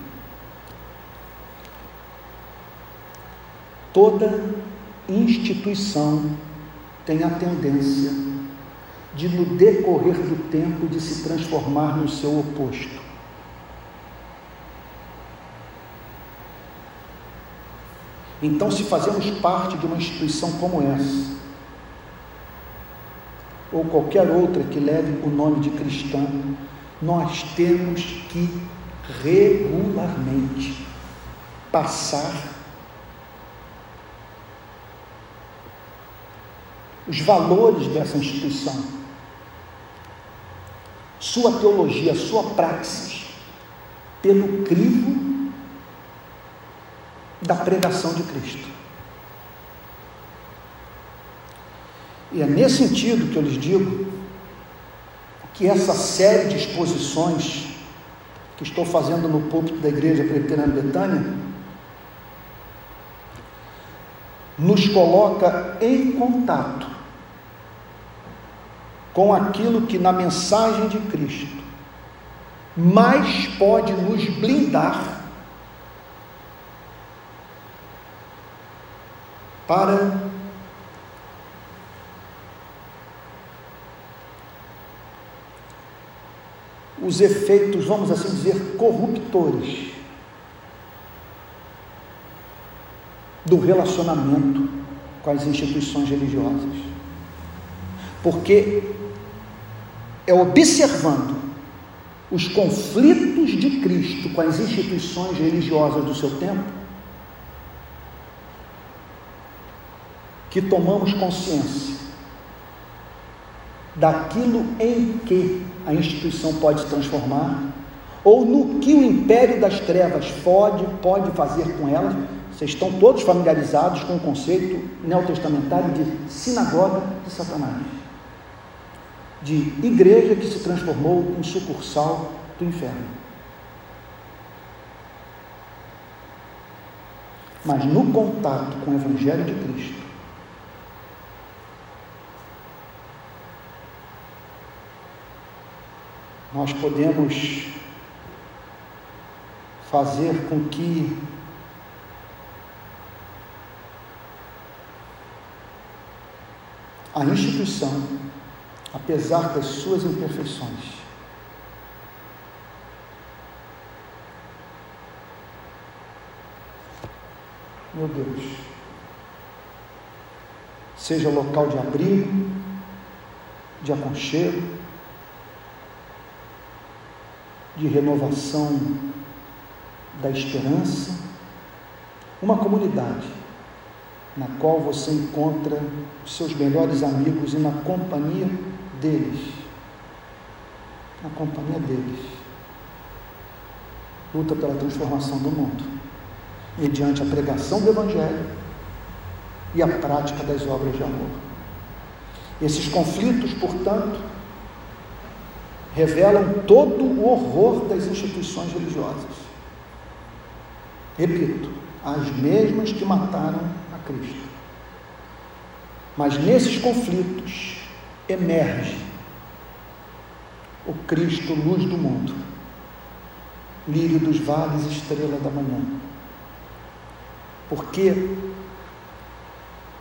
Toda instituição tem a tendência de, no decorrer do tempo, de se transformar no seu oposto. Então, se fazemos parte de uma instituição como essa, ou qualquer outra que leve o nome de cristão, nós temos que regularmente passar os valores dessa instituição, sua teologia, sua praxis, pelo crivo da pregação de Cristo. E é nesse sentido que eu lhes digo que essa série de exposições que estou fazendo no púlpito da Igreja Presbiteriana Betânia nos coloca em contato com aquilo que na mensagem de Cristo mais pode nos blindar para os efeitos, vamos assim dizer, corruptores do relacionamento com as instituições religiosas. Porque é observando os conflitos de Cristo com as instituições religiosas do seu tempo que tomamos consciência daquilo em que a instituição pode transformar, ou no que o império das trevas pode, pode fazer com elas. Vocês estão todos familiarizados com o conceito neotestamentário de sinagoga de Satanás, de igreja que se transformou em sucursal do inferno. Mas no contato com o Evangelho de Cristo, nós podemos fazer com que a instituição, apesar das suas imperfeições, meu Deus, seja local de abrigo, de aconchego, de renovação da esperança, uma comunidade na qual você encontra os seus melhores amigos e na companhia deles. Na companhia deles. Luta pela transformação do mundo, mediante a pregação do Evangelho e a prática das obras de amor. Esses conflitos, portanto, revelam todo o horror das instituições religiosas. Repito, as mesmas que mataram a Cristo. Mas nesses conflitos emerge o Cristo, luz do mundo, lírio dos vales, estrela da manhã. Porque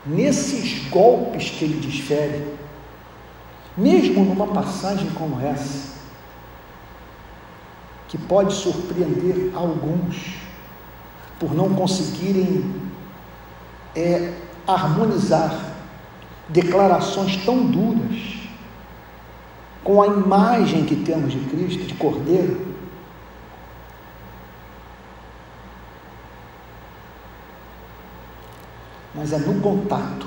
nesses golpes que ele desfere, mesmo numa passagem como essa, que pode surpreender alguns por não conseguirem é, harmonizar declarações tão duras com a imagem que temos de Cristo, de Cordeiro, mas é no contato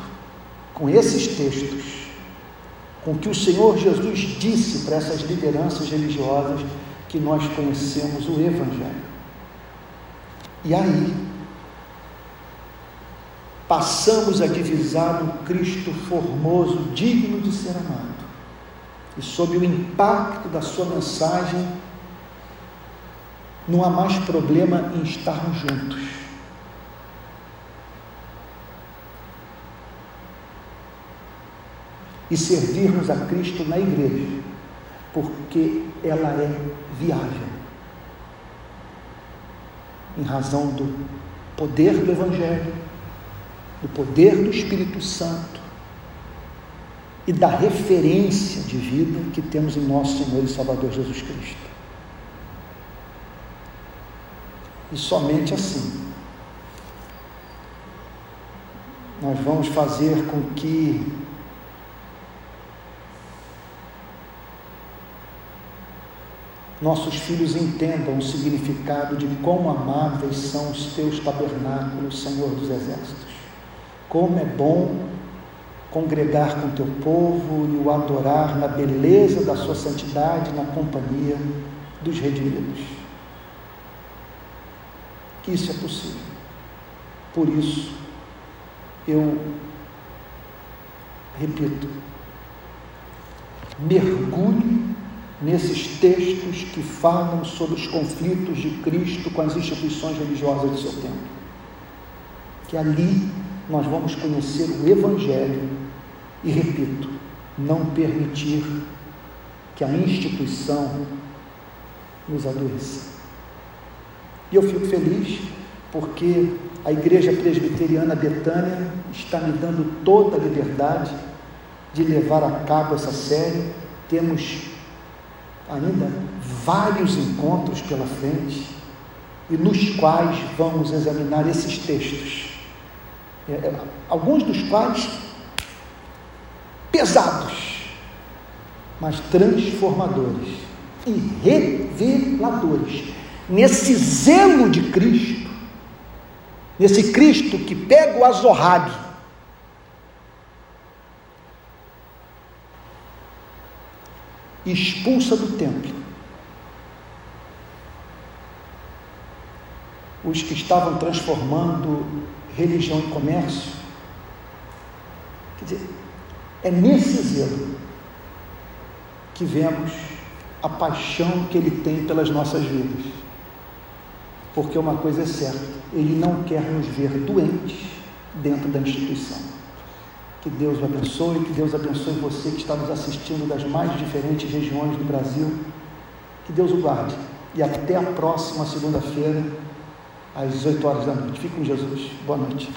com esses textos com o que o Senhor Jesus disse para essas lideranças religiosas que nós conhecemos o Evangelho. E aí, passamos a divisar um Cristo formoso, digno de ser amado. E sob o impacto da sua mensagem, não há mais problema em estarmos juntos e servirmos a Cristo na igreja, porque ela é viável. Em razão do poder do Evangelho, do poder do Espírito Santo e da referência de vida que temos em nosso Senhor e Salvador Jesus Cristo. E somente assim nós vamos fazer com que nossos filhos entendam o significado de quão amáveis são os teus tabernáculos, Senhor dos Exércitos. Como é bom congregar com teu povo e o adorar na beleza da sua santidade, na companhia dos redimidos. Isso é possível. Por isso, eu repito, mergulhe nesses textos que falam sobre os conflitos de Cristo com as instituições religiosas do seu tempo. Que ali nós vamos conhecer o Evangelho e, repito, não permitir que a instituição nos adoeça. E eu fico feliz porque a Igreja Presbiteriana Betânia está me dando toda a liberdade de levar a cabo essa série. Temos ainda vários encontros pela frente e nos quais vamos examinar esses textos. É, é, alguns dos quais pesados, mas transformadores e reveladores. Nesse zelo de Cristo, nesse Cristo que pega o azorrague expulsa do templo os que estavam transformando religião em comércio. Quer dizer, é nesse zelo que vemos a paixão que ele tem pelas nossas vidas. Porque uma coisa é certa, ele não quer nos ver doentes dentro da instituição. Que Deus o abençoe, que Deus abençoe você que está nos assistindo das mais diferentes regiões do Brasil. Que Deus o guarde. E até a próxima segunda-feira, às 18 horas da noite. Fique com Jesus. Boa noite.